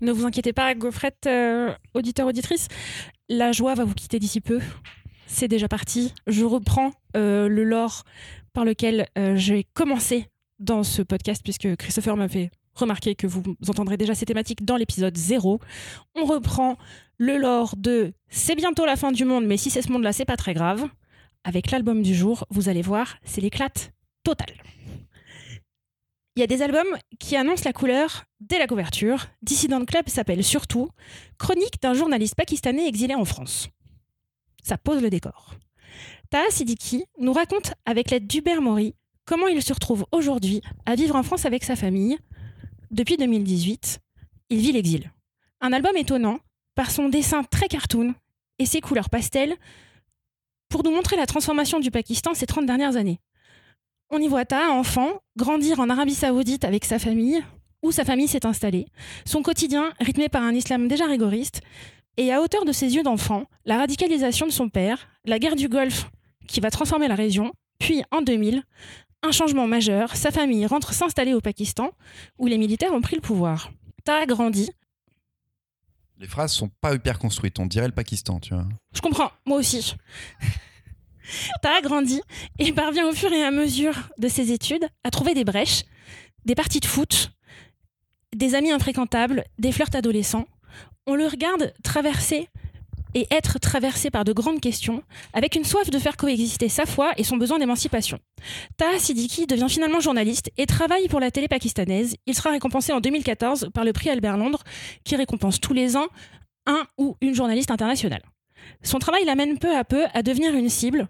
Ne vous inquiétez pas, Gaufrette, euh, auditeur, auditrice. La joie va vous quitter d'ici peu. C'est déjà parti. Je reprends euh, le lore par lequel euh, j'ai commencé dans ce podcast, puisque Christopher m'a fait remarquer que vous entendrez déjà ces thématiques dans l'épisode 0. On reprend le lore de C'est bientôt la fin du monde, mais si c'est ce monde-là, c'est pas très grave. Avec l'album du jour, vous allez voir, c'est l'éclate totale. Il y a des albums qui annoncent la couleur dès la couverture. Dissident Club s'appelle surtout Chronique d'un journaliste pakistanais exilé en France. Ça pose le décor. Taha Siddiqui nous raconte avec l'aide d'Hubert Maury comment il se retrouve aujourd'hui à vivre en France avec sa famille. Depuis 2018, il vit l'exil. Un album étonnant par son dessin très cartoon et ses couleurs pastel pour nous montrer la transformation du Pakistan ces 30 dernières années. On y voit Taha, enfant, grandir en Arabie Saoudite avec sa famille, où sa famille s'est installée, son quotidien rythmé par un islam déjà rigoriste, et à hauteur de ses yeux d'enfant, la radicalisation de son père, la guerre du Golfe qui va transformer la région, puis en 2000, un changement majeur, sa famille rentre s'installer au Pakistan, où les militaires ont pris le pouvoir. Taha grandit, Les phrases sont pas hyper construites, on dirait le Pakistan, tu vois. Je comprends, moi aussi. T'as grandi et parvient au fur et à mesure de ses études à trouver des brèches, des parties de foot, des amis infréquentables, des flirts adolescents. On le regarde traverser et être traversé par de grandes questions, avec une soif de faire coexister sa foi et son besoin d'émancipation. Taha Siddiqui devient finalement journaliste et travaille pour la télé pakistanaise. Il sera récompensé en 2014 par le prix Albert Londres, qui récompense tous les ans un ou une journaliste internationale. Son travail l'amène peu à peu à devenir une cible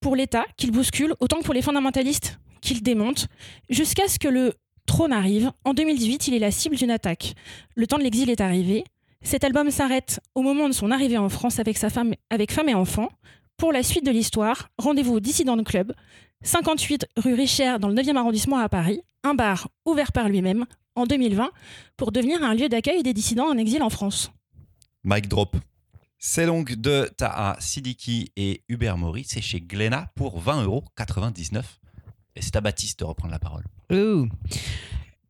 pour l'État qu'il bouscule autant que pour les fondamentalistes qu'il démonte, jusqu'à ce que le Trône arrive. En 2018, il est la cible d'une attaque. Le temps de l'exil est arrivé. Cet album s'arrête au moment de son arrivée en France avec sa femme, avec femme et enfants. Pour la suite de l'histoire, rendez-vous au Dissident Club, 58 rue Richer dans le 9e arrondissement à Paris, un bar ouvert par lui-même en 2020 pour devenir un lieu d'accueil des dissidents en exil en France. Mic drop. C'est donc de Taha Sidiki et Hubert Maury. C'est chez Glénat pour 20,99€. Et c'est à Baptiste de reprendre la parole.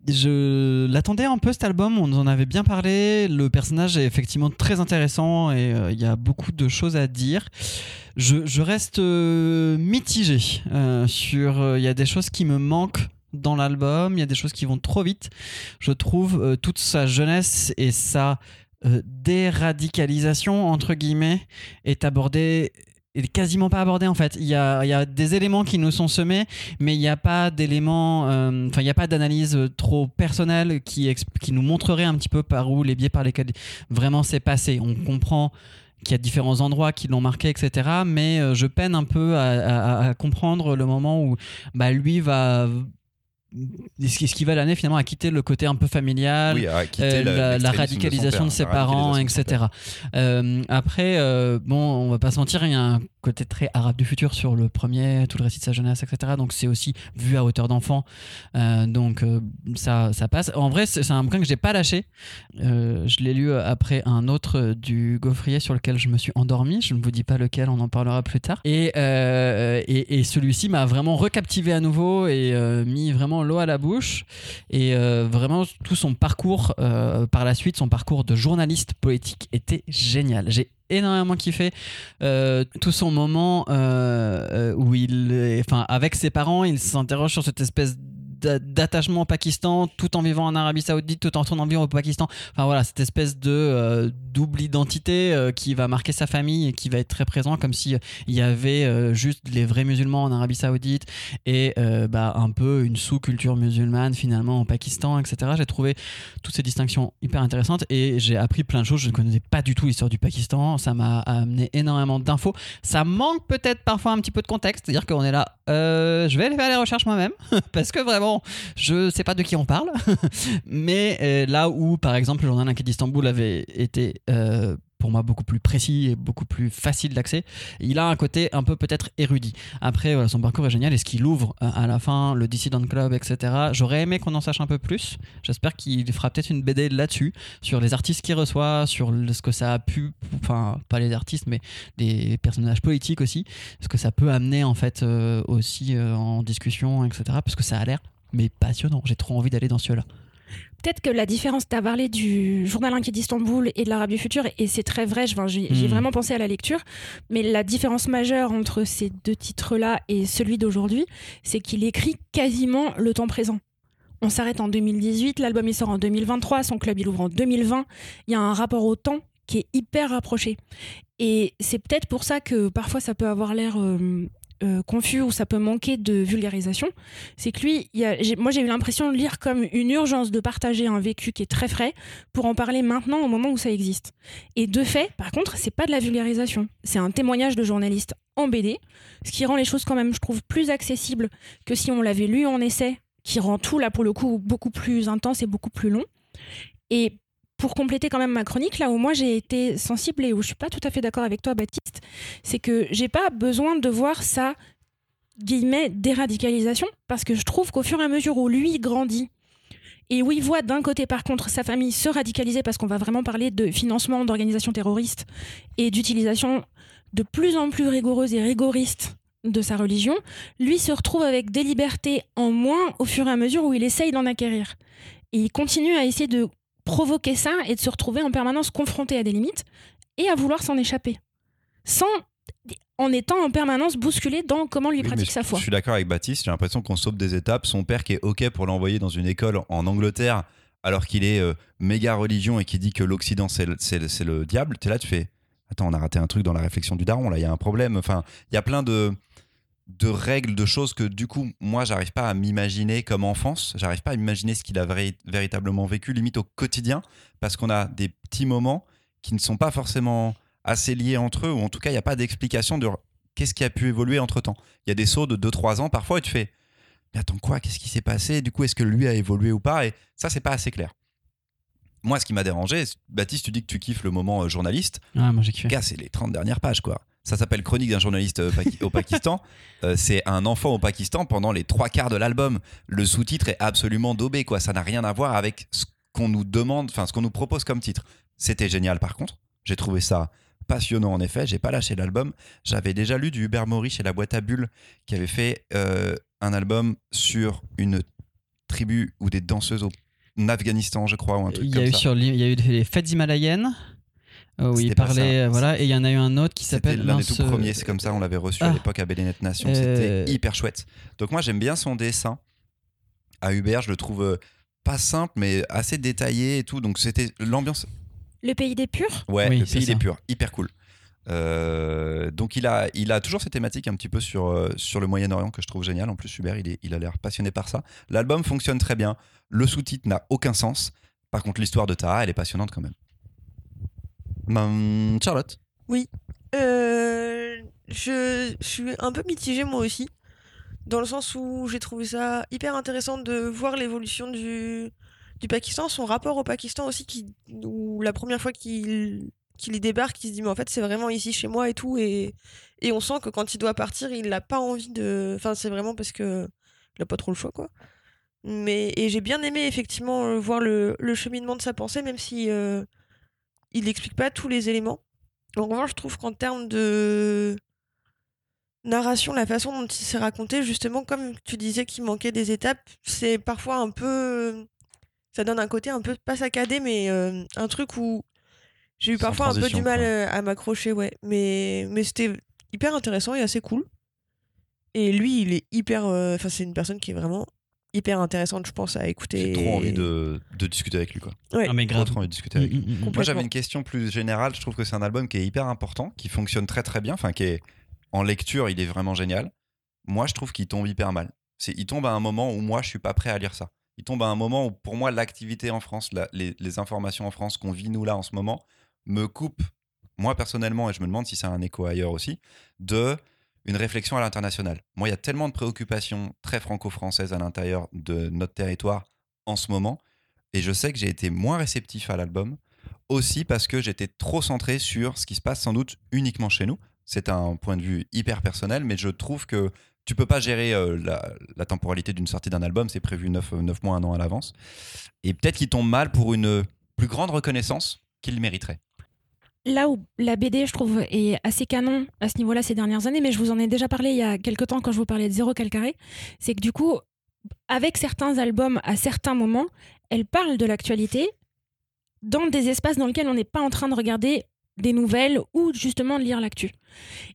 Je l'attendais un peu cet album, on en avait bien parlé. Le personnage est effectivement très intéressant et euh, il y a beaucoup de choses à dire. Je, reste euh, mitigé euh, sur. euh, Il y a des choses qui me manquent dans l'album, il y a des choses qui vont trop vite. Je trouve toute sa jeunesse et sa déradicalisation, entre guillemets, est abordée est quasiment pas abordée en fait. Il y a, y a des éléments qui nous sont semés, mais il n'y a pas d'éléments, euh, il n'y a pas d'analyse trop personnelle qui, qui nous montrerait un petit peu par où les biais par lesquels vraiment c'est passé. On comprend qu'il y a différents endroits qui l'ont marqué, etc. Mais euh, je peine un peu à, à- à comprendre le moment où bah, lui va ce qui, va l'amener finalement à quitter le côté un peu familial, Oui, euh, la, radicalisation de, son ses parents, etc. Euh, après, euh, bon, on va pas se mentir, il y a un côté très arabe du futur sur le premier, tout le récit de sa jeunesse, etc. Donc c'est aussi vu à hauteur d'enfant. Euh, donc euh, ça, ça passe. En vrai, c'est un bouquin que j'ai pas lâché. Euh, je l'ai lu après un autre du Gaufrier sur lequel je me suis endormi. Je ne vous dis pas lequel, on en parlera plus tard. Et, et, et celui-ci m'a vraiment recaptivé à nouveau et mis vraiment l'eau à la bouche. Et vraiment, tout son parcours par la suite, son parcours de journaliste politique était génial. J'ai énormément kiffé euh, tout son moment euh, euh, où il, est- enfin, avec ses parents, il s'interroge sur cette espèce d'attachement au Pakistan tout en vivant en Arabie Saoudite tout en retournant vivre au Pakistan. Enfin voilà cette espèce de euh, double identité euh, qui va marquer sa famille et qui va être très présent comme si euh, y avait juste les vrais musulmans en Arabie Saoudite et bah, un peu une sous-culture musulmane finalement au Pakistan etc j'ai trouvé toutes ces distinctions hyper intéressantes et j'ai appris plein de choses. Je ne connaissais pas du tout l'histoire du Pakistan. Ça m'a amené énormément d'infos. Ça manque peut-être parfois un petit peu de contexte c'est à dire qu'on est là euh, je vais aller faire les recherches moi-même parce que vraiment je sais pas de qui on parle. Mais euh, là où par exemple le journal inquiet d'Istanbul avait été euh, pour moi beaucoup plus précis et beaucoup plus facile d'accès. Il a un côté un peu peut-être érudit. Après, son parcours est génial et ce qu'il ouvre euh, à la fin, le Dissident Club, etc. J'aurais aimé qu'on en sache un peu plus. J'espère qu'il fera peut-être une BD là-dessus, sur les artistes qu'il reçoit, sur ce que ça a pu, enfin pas les artistes, mais des personnages politiques aussi, ce que ça peut amener en fait euh, aussi euh, en discussion, etc. Parce que ça a l'air mais passionnant. J'ai trop envie d'aller dans celui-là. Peut-être que la différence, tu as parlé du journal inquiet d'Istanbul et de l'Arabe du futur, et c'est très vrai, je- enfin, j'y j'y ai Mm. vraiment pensé à la lecture, mais la différence majeure entre ces deux titres-là et celui d'aujourd'hui, c'est qu'il écrit quasiment le temps présent. On s'arrête en 2018, l'album il sort en 2023, son club il ouvre en 2020, il y a un rapport au temps qui est hyper rapproché. Et c'est peut-être pour ça que parfois ça peut avoir l'air euh, euh, confus ou ça peut manquer de vulgarisation. C'est que lui, moi j'ai eu l'impression de lire comme une urgence de partager un vécu qui est très frais pour en parler maintenant au moment où ça existe. Et de fait, par contre, c'est pas de la vulgarisation. C'est un témoignage de journaliste en BD, ce qui rend les choses quand même, je trouve, plus accessibles que si on l'avait lu en essai, qui rend tout là pour le coup beaucoup plus intense et beaucoup plus long. Et pour compléter quand même ma chronique, là où moi j'ai été sensible et où je suis pas tout à fait d'accord avec toi, Baptiste, c'est que j'ai pas besoin de voir ça guillemets déradicalisation parce que je trouve qu'au fur et à mesure où lui grandit et où il voit d'un côté par contre sa famille se radicaliser parce qu'on va vraiment parler de financement d'organisations terroristes et d'utilisation de plus en plus rigoureuse et rigoriste de sa religion, lui se retrouve avec des libertés en moins au fur et à mesure où il essaye d'en acquérir. Et il continue à essayer de provoquer ça et de se retrouver en permanence confronté à des limites et à vouloir s'en échapper. Sans en étant en permanence bousculé dans comment lui Oui, pratique sa foi. Je suis d'accord avec Baptiste, j'ai l'impression qu'on sauve des étapes. Son père qui est OK pour l'envoyer dans une école en Angleterre alors qu'il est euh, méga religion et qui dit que l'Occident c'est le, le diable, tu es là, tu fais Attends, on a raté un truc dans la réflexion du daron, là, il y a un problème. Enfin, il y a plein de, de règles, de choses que du coup, moi, j'arrive pas à m'imaginer comme enfance. J'arrive pas à imaginer ce qu'il a véritablement vécu, limite au quotidien, parce qu'on a des petits moments qui ne sont pas forcément assez liés entre eux, ou en tout cas, il n'y a pas d'explication de qu'est-ce qui a pu évoluer entre temps. Il y a des sauts de 2-3 ans parfois, et tu fais mais attends quoi, qu'est-ce qui s'est passé? Du coup, est-ce que lui a évolué ou pas Et ça, c'est pas assez clair. Moi, ce qui m'a dérangé, Baptiste, tu dis que tu kiffes le moment euh, journaliste. Ah, moi j'ai kiffé. Gars, c'est les 30 dernières pages, quoi. Ça s'appelle Chronique d'un journaliste euh, au Pakistan. Euh, c'est un enfant au Pakistan pendant les trois quarts de l'album. Le sous-titre est absolument daubé, quoi. Ça n'a rien à voir avec ce qu'on nous demande, enfin, ce qu'on nous propose comme titre. C'était génial, par contre. J'ai trouvé ça passionnant, en effet. J'ai pas lâché l'album. J'avais déjà lu du Hubert Maury chez La Boîte à Bulles, qui avait fait euh, un album sur une tribu ou des danseuses au en Afghanistan, je crois, ou un truc Il y, comme a eu ça. sur, il y a eu les fêtes himalayennes où il C'était parlait, ça. euh, voilà, et il y en a eu un autre qui C'était s'appelle l'un des tout euh, premiers, c'est comme ça, on l'avait reçu à ah. l'époque à Bélénet Nation, Euh, c'était hyper chouette. Donc moi j'aime bien son dessin à Hubert, je le trouve euh, pas simple mais assez détaillé et tout, donc c'était l'ambiance, Le pays des purs? Ouais, Oui, le pays des purs, hyper cool. Euh, donc il a, il a toujours ces thématiques un petit peu sur, euh, sur le Moyen-Orient que je trouve génial. En plus, Hubert, il, est, il a l'air passionné par ça. L'album fonctionne très bien. Le sous-titre n'a aucun sens. Par contre, l'histoire de Tara, elle est passionnante quand même. Ben, Charlotte. Euh, je, suis un peu mitigée moi aussi, dans le sens où j'ai trouvé ça hyper intéressant de voir l'évolution du, du Pakistan, son rapport au Pakistan aussi, qui, où la première fois qu'il qu'il y débarque, il se dit mais en fait c'est vraiment ici chez moi et tout, et, et on sent que quand il doit partir, il n'a pas envie de... Enfin c'est vraiment parce que il a pas trop le choix quoi. Mais, et j'ai bien aimé effectivement euh, voir le, le cheminement de sa pensée, même si euh, il n'explique pas tous les éléments. En revanche, je trouve qu'en termes de narration, la façon dont il s'est raconté, justement, comme tu disais qu'il manquait des étapes, c'est parfois un peu. Ça donne un côté un peu pas saccadé, mais euh, un truc où j'ai eu parfois un peu du mal quoi. euh, à m'accrocher, ouais. Mais, mais c'était hyper intéressant et assez cool. Et lui, il est hyper. euh, Enfin, c'est une personne qui est vraiment hyper intéressante, je pense, à écouter. J'ai trop envie de, de discuter avec lui. Quoi. Ouais. Mais Trop, grave. trop envie de discuter Mm, avec lui. mm, mm. Moi, Complètement. j'avais une question plus générale. Je trouve que c'est un album qui est hyper important, qui fonctionne très très bien, enfin qui est en lecture, il est vraiment génial. Moi, je trouve qu'il tombe hyper mal. C'est, il tombe à un moment où moi, je suis pas prêt à lire ça. Il tombe à un moment où, pour moi, l'activité en France, la- les, les informations en France qu'on vit nous là en ce moment, me coupe, moi personnellement, et je me demande si c'est un écho ailleurs aussi, de une réflexion à l'international. Moi, il y a tellement de préoccupations très franco-françaises à l'intérieur de notre territoire en ce moment, et je sais que j'ai été moins réceptif à l'album, aussi parce que j'étais trop centré sur ce qui se passe sans doute uniquement chez nous. C'est un point de vue hyper personnel, mais je trouve que tu peux pas gérer euh, la, temporalité d'une sortie d'un album, c'est prévu 9, mois, un an à l'avance. Et peut-être qu'il tombe mal pour une plus grande reconnaissance qu'il mériterait. Là où la BD, je trouve, est assez canon à ce niveau-là ces dernières années, mais je vous en ai déjà parlé il y a quelques temps quand je vous parlais de Zéro Calcaré, c'est que du coup, avec certains albums, à certains moments, elle parle de l'actualité dans des espaces dans lesquels on n'est pas en train de regarder des nouvelles ou justement de lire l'actu.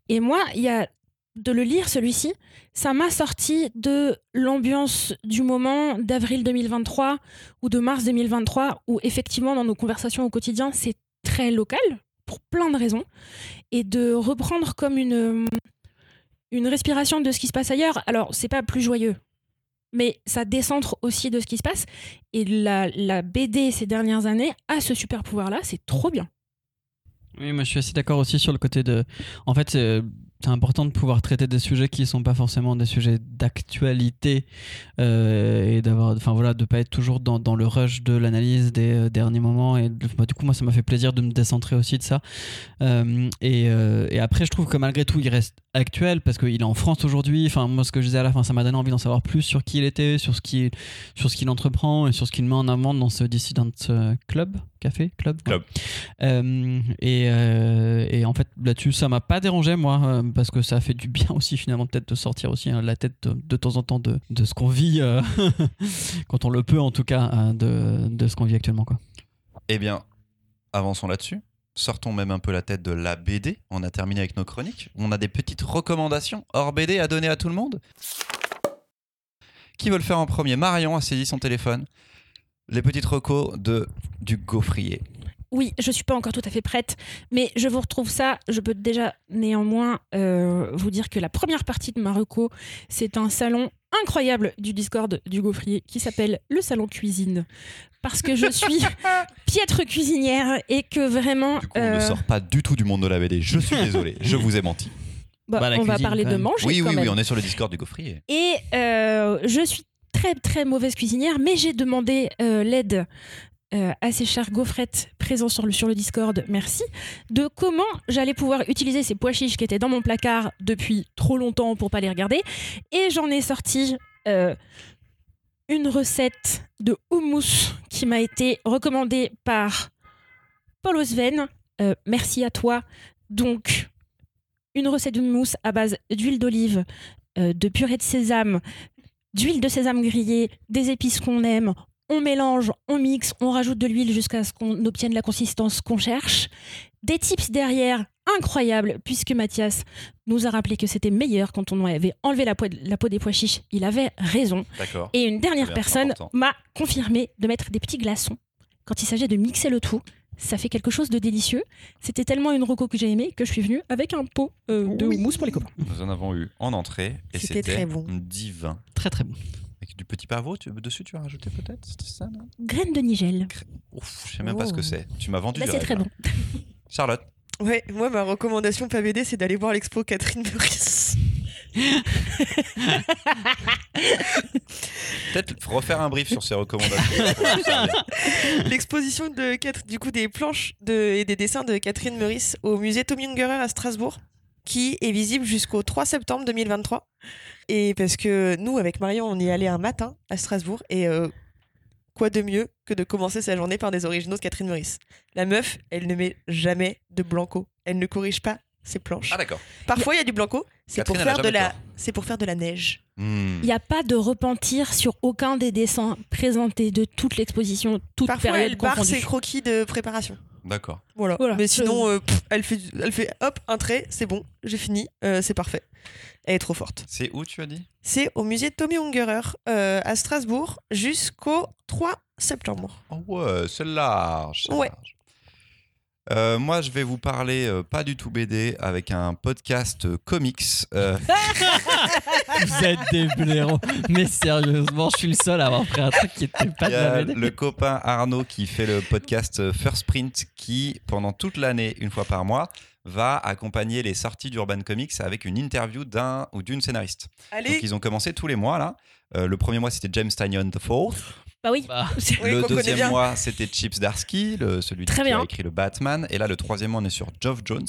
Et moi, il y a de le lire celui-ci, ça m'a sorti de l'ambiance du moment d'avril 2023 ou de mars 2023 où effectivement dans nos conversations au quotidien, c'est très local pour plein de raisons et de reprendre comme une une respiration de ce qui se passe ailleurs. Alors, c'est pas plus joyeux, mais ça décentre aussi de ce qui se passe. Et la, la BD ces dernières années a ce super pouvoir-là, c'est trop bien. Oui, moi je suis assez d'accord aussi sur le côté de. En fait, c'est c'est important de pouvoir traiter des sujets qui sont pas forcément des sujets d'actualité euh, et d'avoir, enfin voilà, de pas être toujours dans, dans le rush de l'analyse des euh, derniers moments. Et bah, du coup, moi, ça m'a fait plaisir de me décentrer aussi de ça. Euh, et, et après, je trouve que malgré tout, il reste actuel parce qu'il est en France aujourd'hui. Enfin, moi, ce que je disais à la fin, ça m'a donné envie d'en savoir plus sur qui il était, sur ce qu'il, sur ce qu'il entreprend et sur ce qu'il met en avant dans ce Dissident Club, café, club. Club. Et, et en fait, là-dessus, ça m'a pas dérangé, moi, parce que ça fait du bien aussi, finalement, peut-être de sortir aussi hein, la tête de, temps en temps de, de ce qu'on vit, euh, quand on le peut, en tout cas, euh, de, de ce qu'on vit actuellement. Quoi. Eh bien, avançons là-dessus. Sortons même un peu la tête de la BD. On a terminé avec nos chroniques. On a des petites recommandations hors BD à donner à tout le monde. Qui veut le faire en premier? Marion a saisi son téléphone. Les petites recos de du gaufrier. Oui, je suis pas encore tout à fait prête, mais je vous retrouve ça. Je peux déjà néanmoins euh, vous dire que la première partie de Marocco, c'est un salon incroyable du Discord du Gaufrier qui s'appelle le salon cuisine. Parce que je suis piètre cuisinière et que vraiment. Du coup, on ne euh, sort pas du tout du monde de la BD. Je suis désolé, je vous ai menti. Bah, Bah, on va parler de manger Oui, quand oui, même. oui, on est sur le Discord du gaufrier. Et euh, je suis très très mauvaise cuisinière, mais j'ai demandé euh, l'aide euh, à ces chers gaufrettes présents sur le, sur Discord, merci, de comment j'allais pouvoir utiliser ces pois chiches qui étaient dans mon placard depuis trop longtemps pour pas les regarder. Et j'en ai sorti euh, une recette de houmous qui m'a été recommandée par Paul Osven. Euh, merci à toi. Donc, une recette de houmous à base d'huile d'olive, de purée de sésame, d'huile de sésame grillée, des épices qu'on aime. On mélange, on mixe, on rajoute de l'huile jusqu'à ce qu'on obtienne la consistance qu'on cherche. Des tips derrière incroyables, puisque Mathias nous a rappelé que c'était meilleur quand on avait enlevé la, peau- la peau des pois chiches. Il avait raison. D'accord. Et une dernière personne m'a confirmé de mettre des petits glaçons quand il s'agit de mixer le tout. Ça fait quelque chose de délicieux. C'était tellement une roco que j'ai aimé que je suis venue avec un pot euh, de Oui. houmous pour les copains. Nous en avons eu en entrée et C'était c'était très bon. divin. Très très bon. Avec du petit pavot tu- dessus, tu as rajouté peut-être C'était ça, non? Graines de nigel. Ouf, je sais même pas ce que Oh. c'est. Tu m'as vendu Bah, c'est très bon. Charlotte, Ouais, moi, ma recommandation pas BD, c'est d'aller voir l'expo Catherine Meurice. peut-être refaire un brief sur ces recommandations. L'exposition de du coup des planches de, et des dessins de Catherine Meurice au musée Tommy Ungerer à Strasbourg, qui est visible jusqu'au 3 septembre 2023. Et parce que nous, avec Marion, on y est allé un matin à Strasbourg et euh, quoi de mieux que de commencer sa journée par des originaux de Catherine Meurice. La meuf, elle ne met jamais de blanco. Elle ne corrige pas ses planches. Ah d'accord. Parfois, il y a du blanco. C'est pour faire de la, c'est pour faire de la neige. Hmm. Il n'y a pas de repentir sur aucun des dessins présentés de toute l'exposition, toute Parfois, période elle barre confondue. ses croquis de préparation. D'accord. Voilà. Voilà. Mais sinon, euh, pff, elle, fait, elle fait hop, un trait, c'est bon, j'ai fini, euh, c'est parfait. Elle est trop forte. C'est où tu as dit? C'est au musée Tommy Ungerer euh, à Strasbourg jusqu'au 3 septembre. Oh ouais, c'est large. Ouais. large. Euh, moi, je vais vous parler euh, pas du tout BD avec un podcast euh, comics. Euh, Vous êtes des blaireaux. Mais sérieusement, je suis le seul à avoir pris un truc qui était pas Il de y la a BD. le copain Arnaud qui fait le podcast euh, First Print qui, pendant toute l'année, une fois par mois, va accompagner les sorties d'Urban Comics avec une interview d'un ou d'une scénariste. Donc ils ont commencé tous les mois là. Euh, le premier mois c'était James Tynion The Fourth. Bah oui. Bah, le deuxième mois c'était Chips Darsky, le, celui Très qui bien. a écrit le Batman. Et là le troisième mois on est sur Geoff Jones.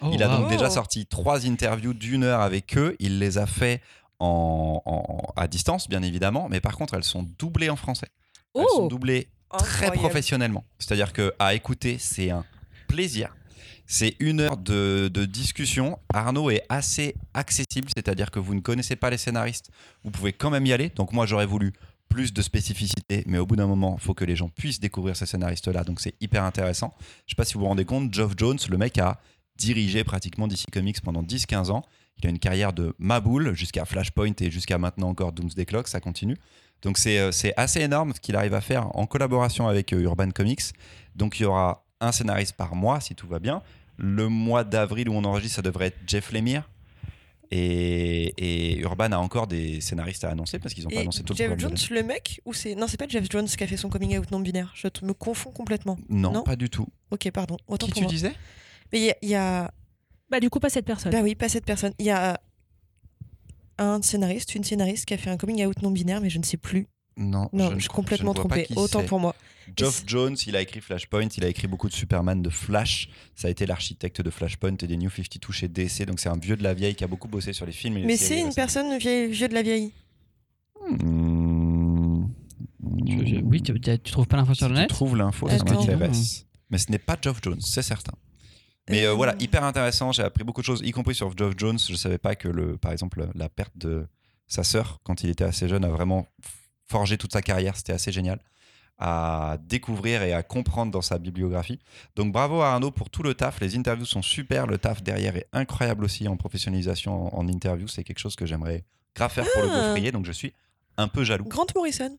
oh, Il a wow. donc déjà sorti trois interviews d'une heure avec eux. Il les a fait en, en- à distance, bien évidemment, mais par contre, elles sont doublées en français. Elles sont Oh doublées très Incroyable. professionnellement. C'est-à-dire que à écouter, c'est un plaisir. C'est une heure de, discussion. Arnaud est assez accessible, c'est-à-dire que vous ne connaissez pas les scénaristes, vous pouvez quand même y aller. Donc moi, j'aurais voulu plus de spécificité, mais au bout d'un moment, il faut que les gens puissent découvrir ces scénaristes-là. Donc c'est hyper intéressant. Je sais pas si vous vous rendez compte, Geoff Jones, le mec a dirigé pratiquement DC Comics pendant 10-15 ans. Il a une carrière de Maboule jusqu'à Flashpoint et jusqu'à maintenant encore Doomsday Clock, ça continue. Donc c'est euh, assez énorme ce qu'il arrive à faire en collaboration avec euh, Urban Comics. Donc il y aura un scénariste par mois si tout va bien. Le mois d'avril où on enregistre, ça devrait être Jeff Lemire. Et, et Urban a encore des scénaristes à annoncer parce qu'ils n'ont pas annoncé tout le Jeff programme de Jones, le mec ou c'est non c'est pas Jeff Jones qui a fait son coming out non binaire. Je me confonds complètement. Non, Non pas du tout. Ok, pardon. Autant Qui pour tu moi. disais? Mais il y a- il y, a, Bah du coup pas cette personne. bah oui, pas cette personne. Il y a un scénariste, une scénariste qui a fait un coming out non binaire, mais je ne sais plus. Non, Non, je je, ne- suis complètement je ne qui Autant pour moi. Geoff Jones, il a écrit Flashpoint, il a écrit beaucoup de Superman, de Flash. Ça a été l'architecte de Flashpoint et des New 52 chez DC. Donc c'est un vieux de la vieille qui a beaucoup bossé sur les films. et Mais c'est une personne vieille, vieux de la vieille. Hmm. Je- je- oui, tu, tu trouves pas l'info sur Si le tu net trouves l'info, ça m'intéresse. Mais ce n'est pas Geoff Jones, c'est certain. Mais euh, Euh. voilà, hyper intéressant. J'ai appris beaucoup de choses, y compris sur Geoff Jones. Je savais pas que, le, par exemple, la perte de sa sœur quand il était assez jeune a vraiment forgé toute sa carrière. C'était assez génial à découvrir et à comprendre dans sa bibliographie. Donc bravo à Arnaud pour tout le taf. Les interviews sont super. Le taf derrière est incroyable aussi en professionnalisation en, en interview. C'est quelque chose que j'aimerais grave faire pour le Ah. gaufrier. Donc je suis un peu jaloux. Grant Morrison.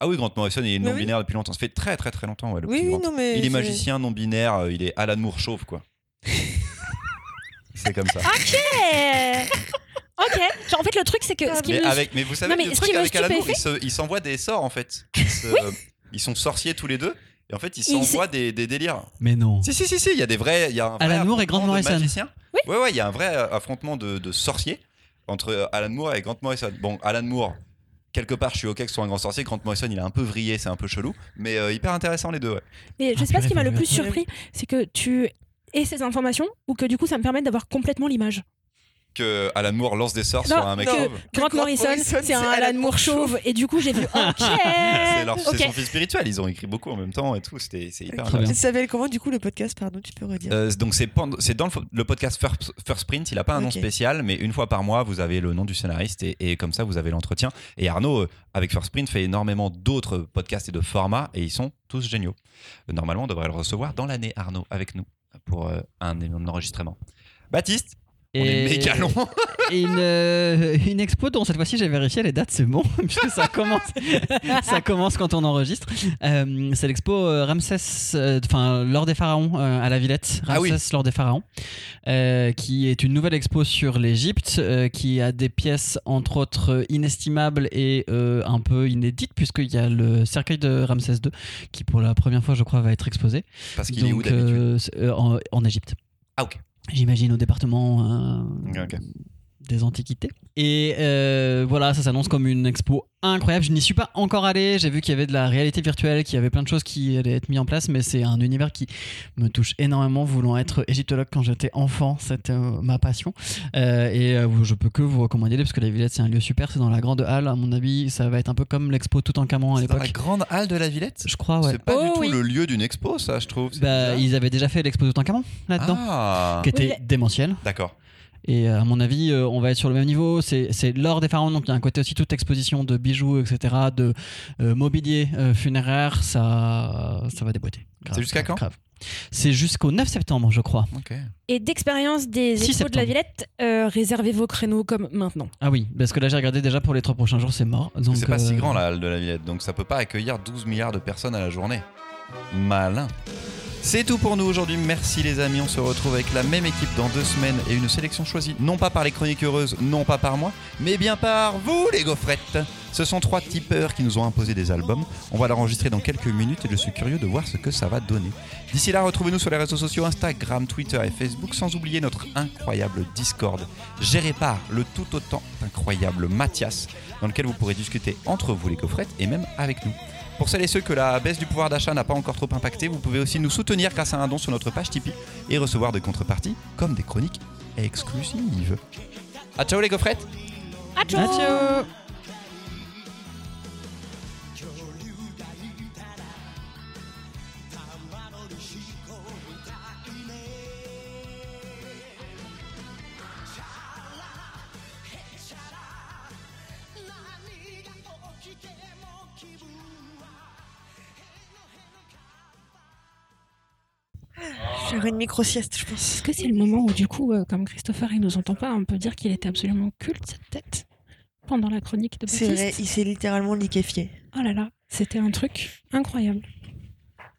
Ah oui, Grant Morrison, il est oui. non-binaire depuis longtemps. Ça fait très très très longtemps. ouais, le Oui, oui, non, mais. Il est magicien non-binaire, euh, il est Alan Moore chauve, quoi. c'est comme ça. Ok. Ok. Genre, en fait le truc c'est que ce qui mais, me avec, mais vous savez, Non, mais le truc avec Alan Moore, il stupéfait- se- il s'envoie des sorts en fait. Ils, se- ils sont sorciers tous les deux. Et en fait, ils Il s'envoient des, des délires. Mais non. Si, si, si, si, il y a des vrais. Il y a un vrai Alan Moore et affrontement Grant de Morrison. magiciens. Ouais, ouais, il y a un vrai euh, affrontement de, de sorciers entre euh, Alan Moore et Grant Morrison. Bon, Alan Moore, quelque part, je suis ok que ce soit un grand sorcier. Grant Morrison, il est un peu vrillé, c'est un peu chelou, mais euh, hyper intéressant les deux, ouais. Mais je sais pas ce qui m'a le plus surpris, c'est que tu aies ces informations ou que du coup ça me permet d'avoir complètement l'image. Que Alan Moore lance des sorts Non, sur un mec chauve. Grant Morrison, c'est un Alan Moore chauve et du coup j'ai vu ok. C'est leur- son fils spirituel, ils ont écrit beaucoup en même temps et tout, c'était c'est hyper Ok. Très bien. intéressant. Ça s'appelle comment du coup le podcast Pardon, tu peux redire. Euh, donc c'est dans le, podcast First, First Print, il a pas un nom spécial, mais une fois par mois, vous avez le nom du scénariste et, et comme ça, vous avez l'entretien. Et Arnaud, euh, avec First Print, fait énormément d'autres podcasts et de formats et ils sont tous géniaux. Euh, Normalement, on devrait le recevoir dans l'année, Arnaud, avec nous, pour euh, un, un enregistrement. Baptiste, on est méga long. et une, euh, une expo dont cette fois-ci j'ai vérifié les dates, c'est bon, puisque ça commence, ça commence quand on enregistre. Euh, c'est l'expo euh, Ramsès, enfin l'or des pharaons à la Villette, Ah oui. Ramsès l'or des pharaons, euh, qui est une nouvelle expo sur l'Égypte, euh, qui a des pièces entre autres inestimables et un peu inédites, puisqu'il y a le cercueil de Ramsès II, qui pour la première fois je crois va être exposé. Parce qu'il est où d'habitude en, en Égypte. Ah, ok. J'imagine au département euh. Des Antiquités. Et euh, voilà, ça s'annonce comme une expo incroyable. Je n'y suis pas encore allé. J'ai vu qu'il y avait de la réalité virtuelle, qu'il y avait plein de choses qui allaient être mises en place, mais c'est un univers qui me touche énormément. Voulant être égyptologue quand j'étais enfant, c'était euh, ma passion. Euh, et euh, je peux que vous recommander parce que la Villette, c'est un lieu super. C'est dans la grande halle, à mon avis. Ça va être un peu comme l'expo tout en camon à C'est dans la l'époque. grande halle de la Villette? Je crois, ouais. C'est pas du Oh tout oui. le lieu d'une expo, ça, je trouve. Bah, ils avaient déjà fait l'expo tout en camon là-dedans, Ah, qui était Oui. démentiel. d'accord. Et euh, à mon avis, euh, on va être sur le même niveau. C'est l'or des pharaons, donc il y a un côté aussi toute exposition de bijoux, etc., de euh, mobilier euh, funéraire. Ça, ça va déboîter. C'est jusqu'à grave, quand grave. C'est jusqu'au 9 septembre, je crois. Et d'expérience des 6 expos de la. Villette, euh, réservez vos créneaux comme maintenant. Ah oui, parce que là j'ai regardé déjà pour les trois prochains jours, c'est mort. C'est pas si grand la halle de la Villette, donc ça peut pas accueillir 12 milliards de personnes à la journée. Malin. C'est tout pour nous aujourd'hui. Merci les amis. On se retrouve avec la même équipe dans deux semaines et une sélection choisie non pas par les chroniques heureuses, non pas par moi, mais bien par vous les gaufrettes. Ce sont trois tipeurs qui nous ont imposé des albums. On va l'enregistrer dans quelques minutes et je suis curieux de voir ce que ça va donner. D'ici là, retrouvez-nous sur les réseaux sociaux Instagram, Twitter et Facebook, sans oublier notre incroyable Discord, géré par le tout autant incroyable Mathias, dans lequel vous pourrez discuter entre vous les gaufrettes et même avec nous. Pour celles et ceux que la baisse du pouvoir d'achat n'a pas encore trop impacté, vous pouvez aussi nous soutenir grâce à un don sur notre page Tipeee et recevoir des contreparties comme des chroniques exclusives. A ciao les gaufrettes. Adieu Faire une micro-sieste, je pense. Est-ce que c'est le moment où, du coup, euh, comme Christopher, il nous entend pas, on peut dire qu'il était absolument culte, cette tête, pendant la chronique de C'est Baptiste vrai, il s'est littéralement liquéfié. Oh là là, c'était un truc incroyable.